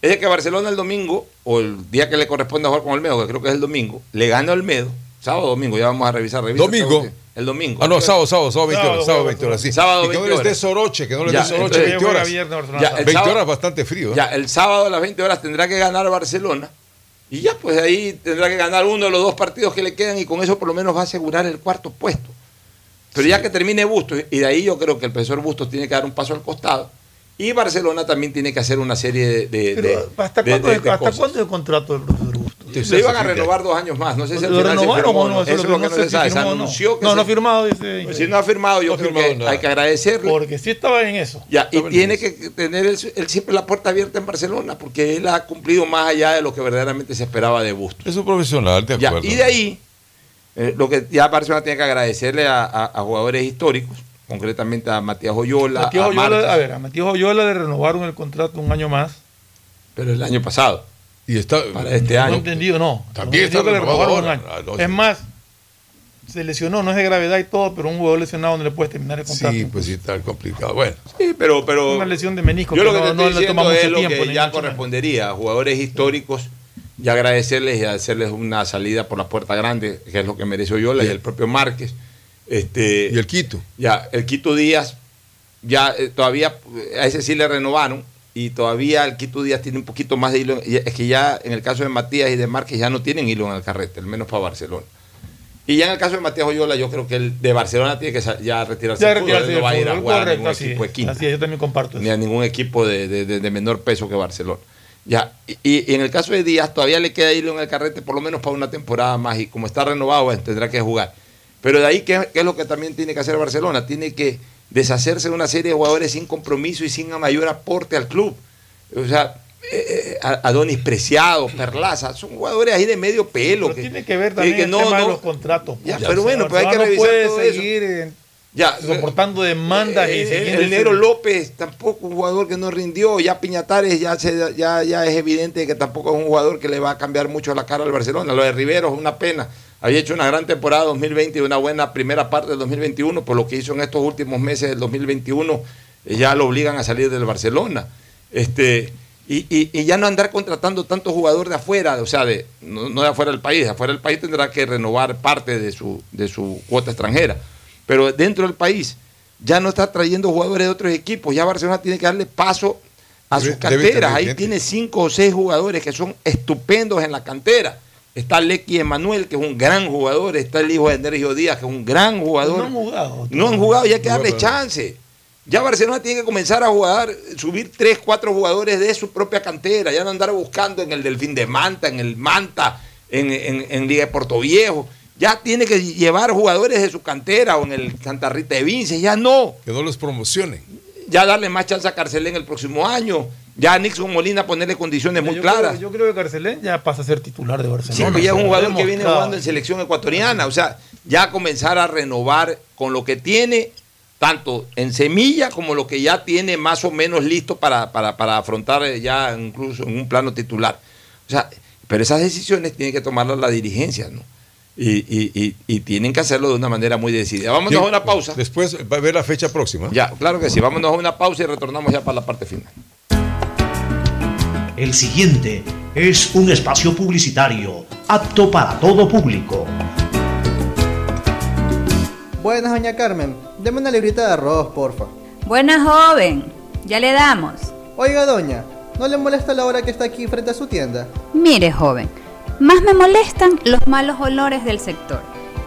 es de que Barcelona el domingo, o el día que le corresponde jugar con Olmedo, que creo que es el domingo, le gana a Olmedo. Sábado o domingo, ya vamos a revisar. revisa Domingo. El domingo. Ah, no, sábado, sábado, sábado 20 horas. Sábado, Sábado sábado, 20 horas, sí. sábado, y que no 20 les dé horas. Soroche, que no les dé Soroche entonces 20 juega horas. Ya, sábado. el 20 sábado- horas bastante frío. ¿eh? Ya, el sábado a las 20 horas tendrá que ganar Barcelona. Y ya, pues ahí tendrá que ganar uno de los dos partidos que le quedan y con eso por lo menos va a asegurar el cuarto puesto. Pero ya que termine Bustos, y de ahí yo creo que el profesor Bustos tiene que dar un paso al costado. Y Barcelona también tiene que hacer una serie de, de- Pero, de- ¿hasta, de- cuándo, de- hasta cosas. cuándo es el contrato del profesor Bustos? Le iban a renovar dos años más. No sé si ¿Lo renovaron o no? Eso es lo que no se sabe. Se anunció que No, no ha firmado. Dice, Pues si no ha firmado, yo creo que hay que agradecerle. Porque sí estaba en eso. Ya, y tiene que tener él, siempre la puerta abierta en Barcelona, porque él ha cumplido más allá de lo que verdaderamente se esperaba de Bustos. Es un profesional, de acuerdo. y de ahí, eh, lo que ya Barcelona tiene que agradecerle a, a- a jugadores históricos, concretamente a Matías Oyola, Matías a Oyola, a ver, a Matías Oyola le renovaron el contrato un año más. pero el año pasado, Y está. para este No he año. entendido, no. También No entendido está que le renovado renovaron un ahora. año. Ah, no, Es sí. más, se lesionó, no es de gravedad y todo, pero un jugador lesionado no le puedes terminar el contrato. Sí, pues sí, está complicado. Bueno, Sí, pero, pero Una lesión de menisco yo que lo que no- te no estoy le es mucho lo tiempo, que ya correspondería a jugadores históricos y agradecerles y hacerles una salida por la puerta grande, que es lo que merece Oyola y el propio Márquez. Este, y el Quito. Ya, el Quito Díaz, ya eh, todavía, a ese sí le renovaron y todavía el Quito Díaz tiene un poquito más de hilo. Es que ya en el caso de Matías y de Márquez ya no tienen hilo en el carrete, al menos para Barcelona. Y ya en el caso de Matías Oyola, yo creo que el de Barcelona tiene que ya retirarse. Ya retirarse no va a ir a jugar a correcto, ningún así equipo de quinta así es, yo también comparto ni eso. a ningún equipo de, de- de- de menor peso que Barcelona. Ya, y, y en el caso de Díaz todavía le queda hilo en el carrete por lo menos para una temporada más y como está renovado bueno, tendrá que jugar. Pero de ahí, ¿qué, qué es lo que también tiene que hacer Barcelona? Tiene que deshacerse de una serie de jugadores sin compromiso y sin mayor aporte al club. O sea, eh, eh, Adonis Preciado, Perlaza, son jugadores ahí de medio pelo. Pero que, tiene que ver también que el no, tema de los contratos. Ya, pues. pero bueno, pues hay que revisar puede todo eso. seguir eh, Ya, soportando demandas y Eh, el negro López tampoco un jugador que no rindió. Ya Piñatares ya, se- ya, ya es evidente que tampoco es un jugador que le va a cambiar mucho la cara al Barcelona. Lo de Rivero es una pena. Había hecho una gran temporada 2020 y una buena primera parte del 2021. Por lo que hizo en estos últimos meses del 2021, eh, ya lo obligan a salir del Barcelona. Este, y, y- y ya no andar contratando tanto jugador de afuera, o sea, de, no, no de afuera del país. Afuera del país tendrá que renovar parte de su, de su cuota extranjera. Pero dentro del país ya no está trayendo jugadores de otros equipos. Ya Barcelona tiene que darle paso a sus canteras. Ahí tiene cinco o seis jugadores que son estupendos en la cantera. Está Lecky Emanuel, que es un gran jugador. Está el hijo de Nergio Díaz, que es un gran jugador. No han jugado. No han jugado y hay que darle chance. Ya Barcelona tiene que comenzar a jugar, subir tres, cuatro jugadores de su propia cantera, ya no andar buscando en el Delfín de Manta, en el Manta, en, en- en Liga de Puerto Viejo. Ya tiene que llevar jugadores de su cantera o en el Cantarrita de Vince, ya no. Que no los promocionen. Ya darle más chance a Carcelén el próximo año. Ya a Nixon Molina ponerle condiciones muy yo claras. Creo, yo creo que Carcelén ya pasa a ser titular de Barcelona. Sí, pues ya es un jugador que viene jugando en selección ecuatoriana. O sea, ya comenzar a renovar con lo que tiene, tanto en semilla como lo que ya tiene más o menos listo para, para, para afrontar eh, ya incluso en un plano titular. O sea, pero esas decisiones tiene que tomarlas la dirigencia, ¿no? Y, y- y- y tienen que hacerlo de una manera muy decidida. Vámonos a una pausa. Después va a ver la fecha próxima. Ya, claro que sí. Vámonos a una pausa y retornamos ya para la parte final. El siguiente es un espacio publicitario apto para todo público. Buenas, doña Carmen. Deme una librita de arroz, porfa. Buena joven, ya le damos. Oiga, doña, ¿no le molesta la hora que está aquí frente a su tienda? Mire, joven, más me molestan los malos olores del sector.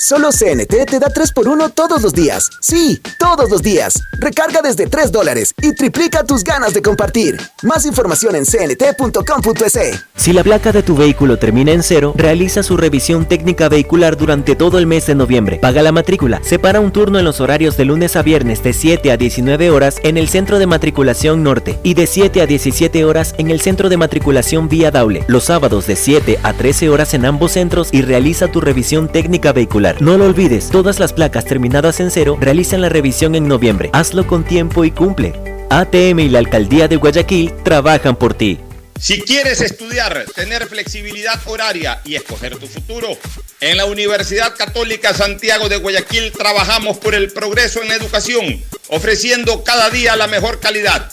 Solo CNT te da 3x1 todos los días. Sí, todos los días. Recarga desde 3 dólares y triplica tus ganas de compartir. Más información en cnt.com.es. Si la placa de tu vehículo termina en cero, realiza su revisión técnica vehicular durante todo el mes de noviembre. Paga la matrícula. Separa un turno en los horarios de lunes a viernes de 7 a 19 horas en el Centro de Matriculación Norte y de 7 a 17 horas en el Centro de Matriculación Vía Daule. Los sábados de 7 a 13 horas en ambos centros y realiza tu revisión técnica vehicular. No lo olvides, todas las placas terminadas en cero realizan la revisión en noviembre. Hazlo con tiempo y cumple. ATM y la Alcaldía de Guayaquil trabajan por ti. Si quieres estudiar, tener flexibilidad horaria y escoger tu futuro, en la Universidad Católica Santiago de Guayaquil trabajamos por el progreso en la educación, ofreciendo cada día la mejor calidad.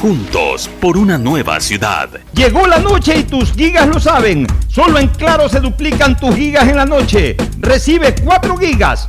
Juntos por una nueva ciudad. Llegó la noche y tus gigas lo saben. Solo en Claro se duplican tus gigas en la noche. Recibe 4 gigas,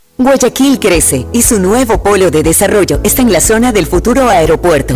Guayaquil crece y su nuevo polo de desarrollo está en la zona del futuro aeropuerto.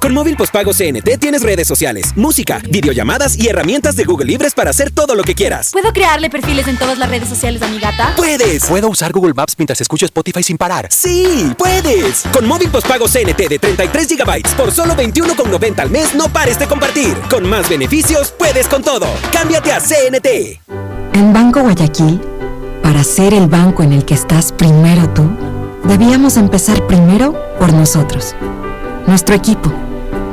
Con móvil postpago CNT tienes redes sociales, música, videollamadas y herramientas de Google Libres para hacer todo lo que quieras. ¿Puedo crearle perfiles en todas las redes sociales a mi gata? ¡Puedes! ¿Puedo usar Google Maps mientras escucho Spotify sin parar? ¡Sí! ¡Puedes! Con móvil postpago CNT de 33 GB por solo 21,90 al mes, no pares de compartir. Con más beneficios, puedes con todo. Cámbiate a CNT. En Banco Guayaquil, para ser el banco en el que estás primero tú, debíamos empezar primero por nosotros, nuestro equipo,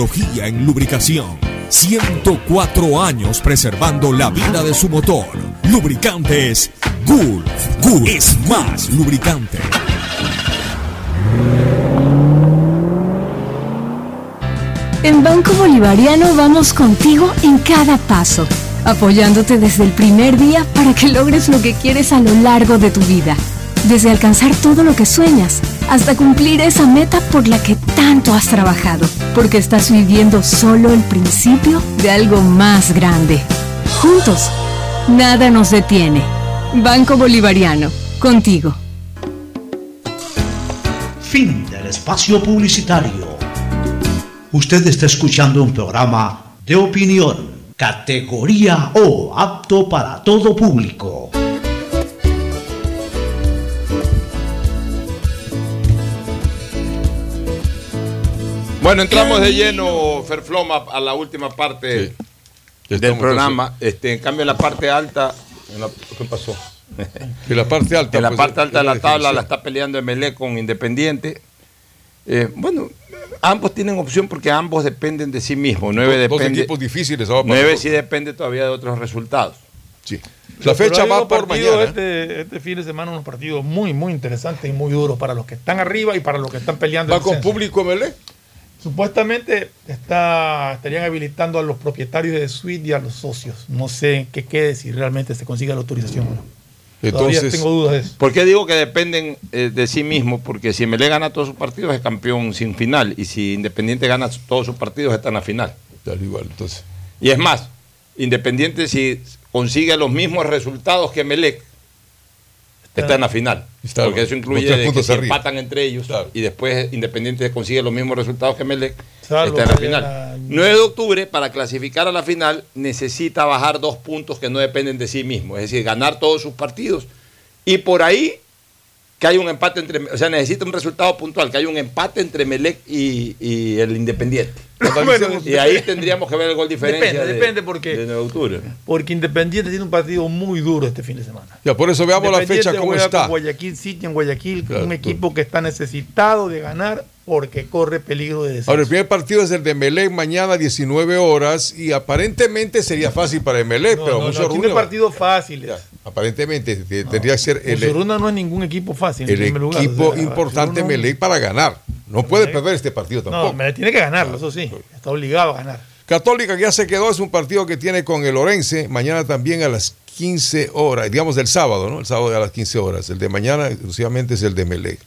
en lubricación. 104 años preservando la vida de su motor. Lubricantes Gulf. Gulf es más lubricante. En Banco Bolivariano vamos contigo en cada paso, apoyándote desde el primer día para que logres lo que quieres a lo largo de tu vida. Desde alcanzar todo lo que sueñas hasta cumplir esa meta por la que tanto has trabajado, porque estás viviendo solo el principio de algo más grande. Juntos, nada nos detiene. Banco Bolivariano, contigo. Fin del espacio publicitario. Usted está escuchando un programa de opinión, categoría O, apto para todo público. Bueno, entramos de lleno, Ferfloma, a la última parte del programa. Este, en cambio, en la parte alta. en la- ¿Qué pasó? En la parte alta. En la pues, parte alta de la tabla la está peleando Emelec con Independiente. Eh, bueno, ambos tienen opción porque ambos dependen de sí mismos. Nueve Dos- dos depende. equipos difíciles ahora para Nueve sí depende todavía de otros resultados. Sí. La fecha va por mañana. Este, este fin de semana, unos partidos muy, muy interesantes y muy duros para los que están arriba y para los que están peleando. ¿Va el con público MLE? Supuestamente está, estarían habilitando a los propietarios de suite y a los socios. No sé qué quede si realmente se consigue la autorización o no. Todavía tengo dudas de eso. ¿Por qué digo que dependen eh, de sí mismos? Porque si Emelec gana todos sus partidos es campeón sin final. Y si Independiente gana todos sus partidos está en la final. Tal igual, entonces. Y es más, Independiente si consigue los mismos resultados que Emelec está en la final. Está, porque eso incluye de que arriba. empatan entre ellos y después Independiente consigue los mismos resultados que Salvo está en la final. la- 9 de octubre, para clasificar a la final, necesita bajar dos puntos que no dependen de sí mismo. Es decir, ganar todos sus partidos. Y por ahí que hay un empate entre, o sea, necesita un resultado puntual, que hay un empate entre Melec y, y el Independiente. y ahí tendríamos que ver el gol diferencia. Depende, de- depende porque- de 9 de octubre. Porque Independiente tiene un partido muy duro este fin de semana. Ya, por eso veamos la fecha cómo juega está. con Guayaquil City en Guayaquil, Claro, un equipo que está necesitado de ganar porque corre peligro de descenso. Ahora, el primer partido es el de Melec mañana a 19 horas y aparentemente sería fácil para Melec, No, pero no, mucho no, tiene partidos fáciles. Aparentemente te- tendría que ser el, Musuruna no es ningún equipo fácil. en el primer lugar, equipo o sea, importante Melec para ganar. No puede perder este partido No, tampoco. me tiene que ganarlo, eso sí. Está obligado a ganar. Católica que ya se quedó, es un partido que tiene con el Orense, mañana también a las 15 horas, digamos el sábado, ¿no? El sábado a las 15 horas. El de mañana exclusivamente es el de Melec.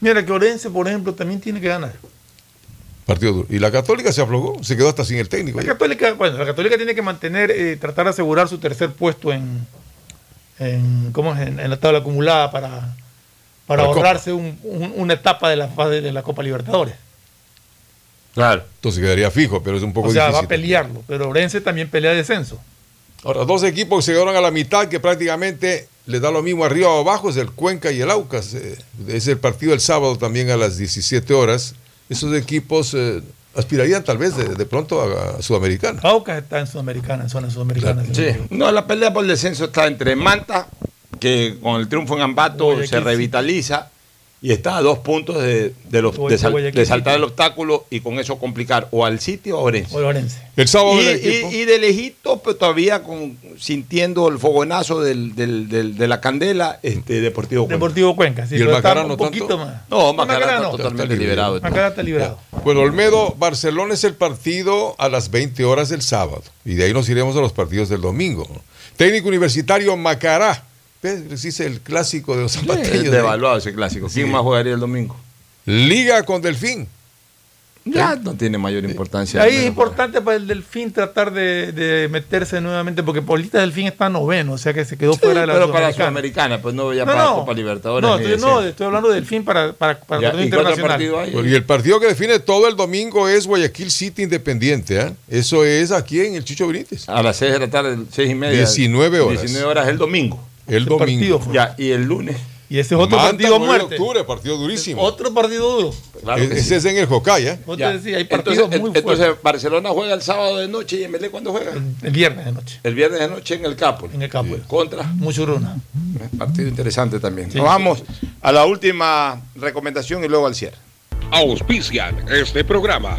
Mira que Orense, por ejemplo, también tiene que ganar. Partido duro. Y la Católica se aflojó, se quedó hasta sin el técnico. La ya. Católica, bueno, la Católica tiene que mantener, eh, tratar de asegurar su tercer puesto en, en, ¿cómo es? en, en la tabla acumulada para, para ahorrarse un- un- una etapa de la fase de la Copa Libertadores. Claro. Entonces quedaría fijo, pero es un poco o sea, difícil. va a pelearlo, pero Orense también pelea descenso. Ahora, dos equipos que se quedaron a la mitad que prácticamente le da lo mismo arriba o abajo, es el Cuenca y el Aucas. Eh, Es el partido el sábado también a las 17 horas. Esos equipos eh, aspirarían tal vez de, de pronto a, a Sudamericana. Aucas está en Sudamericana, en zona sudamericana. Sí. No, la pelea por el descenso está entre Manta, que con el triunfo en Ambato se revitaliza, y está a dos puntos de, de los, de, sal- Guayaquil de saltar el obstáculo y con eso complicar o al City o a Orense. O Orense. El sábado y, y- y de lejito, pero todavía con, sintiendo el fogonazo del, del- del- de la candela, este Deportivo Cuenca. Deportivo Cuenca, sí, ¿Y el pero está Macará un no poquito tanto? más. No, Macará está no. totalmente liberado. Macará está liberado. Bueno, Olmedo, Barcelona es el partido a las 20 horas del sábado. Y de ahí nos iremos a los partidos del domingo. Técnico universitario Macará. Dice el clásico de los Es zapateños. devaluado ese clásico. ¿Quién más jugaría el domingo? Liga con Delfín. Ya no tiene mayor importancia. Ahí es importante para el Delfín tratar de, de meterse nuevamente, porque Polita Delfín está noveno, o sea que se quedó fuera de la pero para la Sudamericana. Pues no ya No, para no. Copa Libertadores. No, estoy, de no, estoy hablando del Delfín para, para, para Ya, ¿y cuántos internacional. Porque el partido que define todo el domingo es Guayaquil City Independiente. ¿ah? Eso es aquí en el Chicho Benítez. A las 6 de la tarde, 6 y media. 19 horas. 19 horas el domingo. El Ese domingo. partido. Ya, y el lunes. Y ese es otro Manta, partido 9 de muerte. octubre, partido durísimo. Otro partido duro. Claro que Ese sí. es en el Jocay, ¿eh? Entonces, partidos muy entonces. Barcelona juega el sábado de noche y MLE cuándo juega? El viernes de noche. El viernes de noche en el Capo. En el campo. Contra. Mucho runa. Partido interesante también. Sí, Nos sí. vamos a la última recomendación y luego al cierre. Auspician este programa.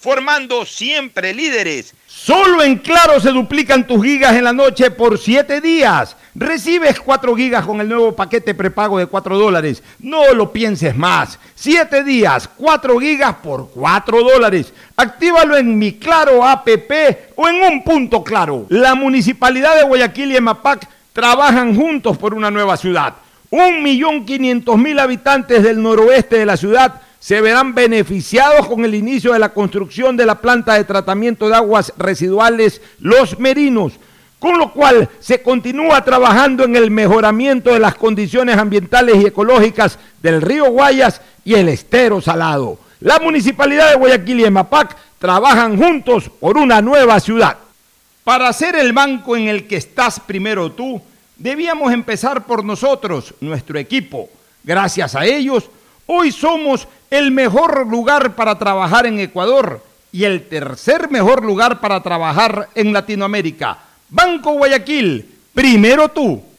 formando siempre líderes. Solo en Claro se duplican tus gigas en la noche por 7 días. Recibes 4 gigas con el nuevo paquete prepago de 4 dólares. No lo pienses más. 7 días, 4 gigas por 4 dólares. Actívalo en mi Claro APP o en un punto claro. La Municipalidad de Guayaquil y EMAPAC trabajan juntos por una nueva ciudad. Un millón quinientos mil habitantes del noroeste de la ciudad se verán beneficiados con el inicio de la construcción de la planta de tratamiento de aguas residuales Los Merinos, con lo cual se continúa trabajando en el mejoramiento de las condiciones ambientales y ecológicas del río Guayas y el estero salado. La municipalidad de Guayaquil y EMAPAC trabajan juntos por una nueva ciudad. Para ser el banco en el que estás primero tú, debíamos empezar por nosotros, nuestro equipo. Gracias a ellos, hoy somos el mejor lugar para trabajar en Ecuador y el tercer mejor lugar para trabajar en Latinoamérica. Banco Guayaquil, primero tú.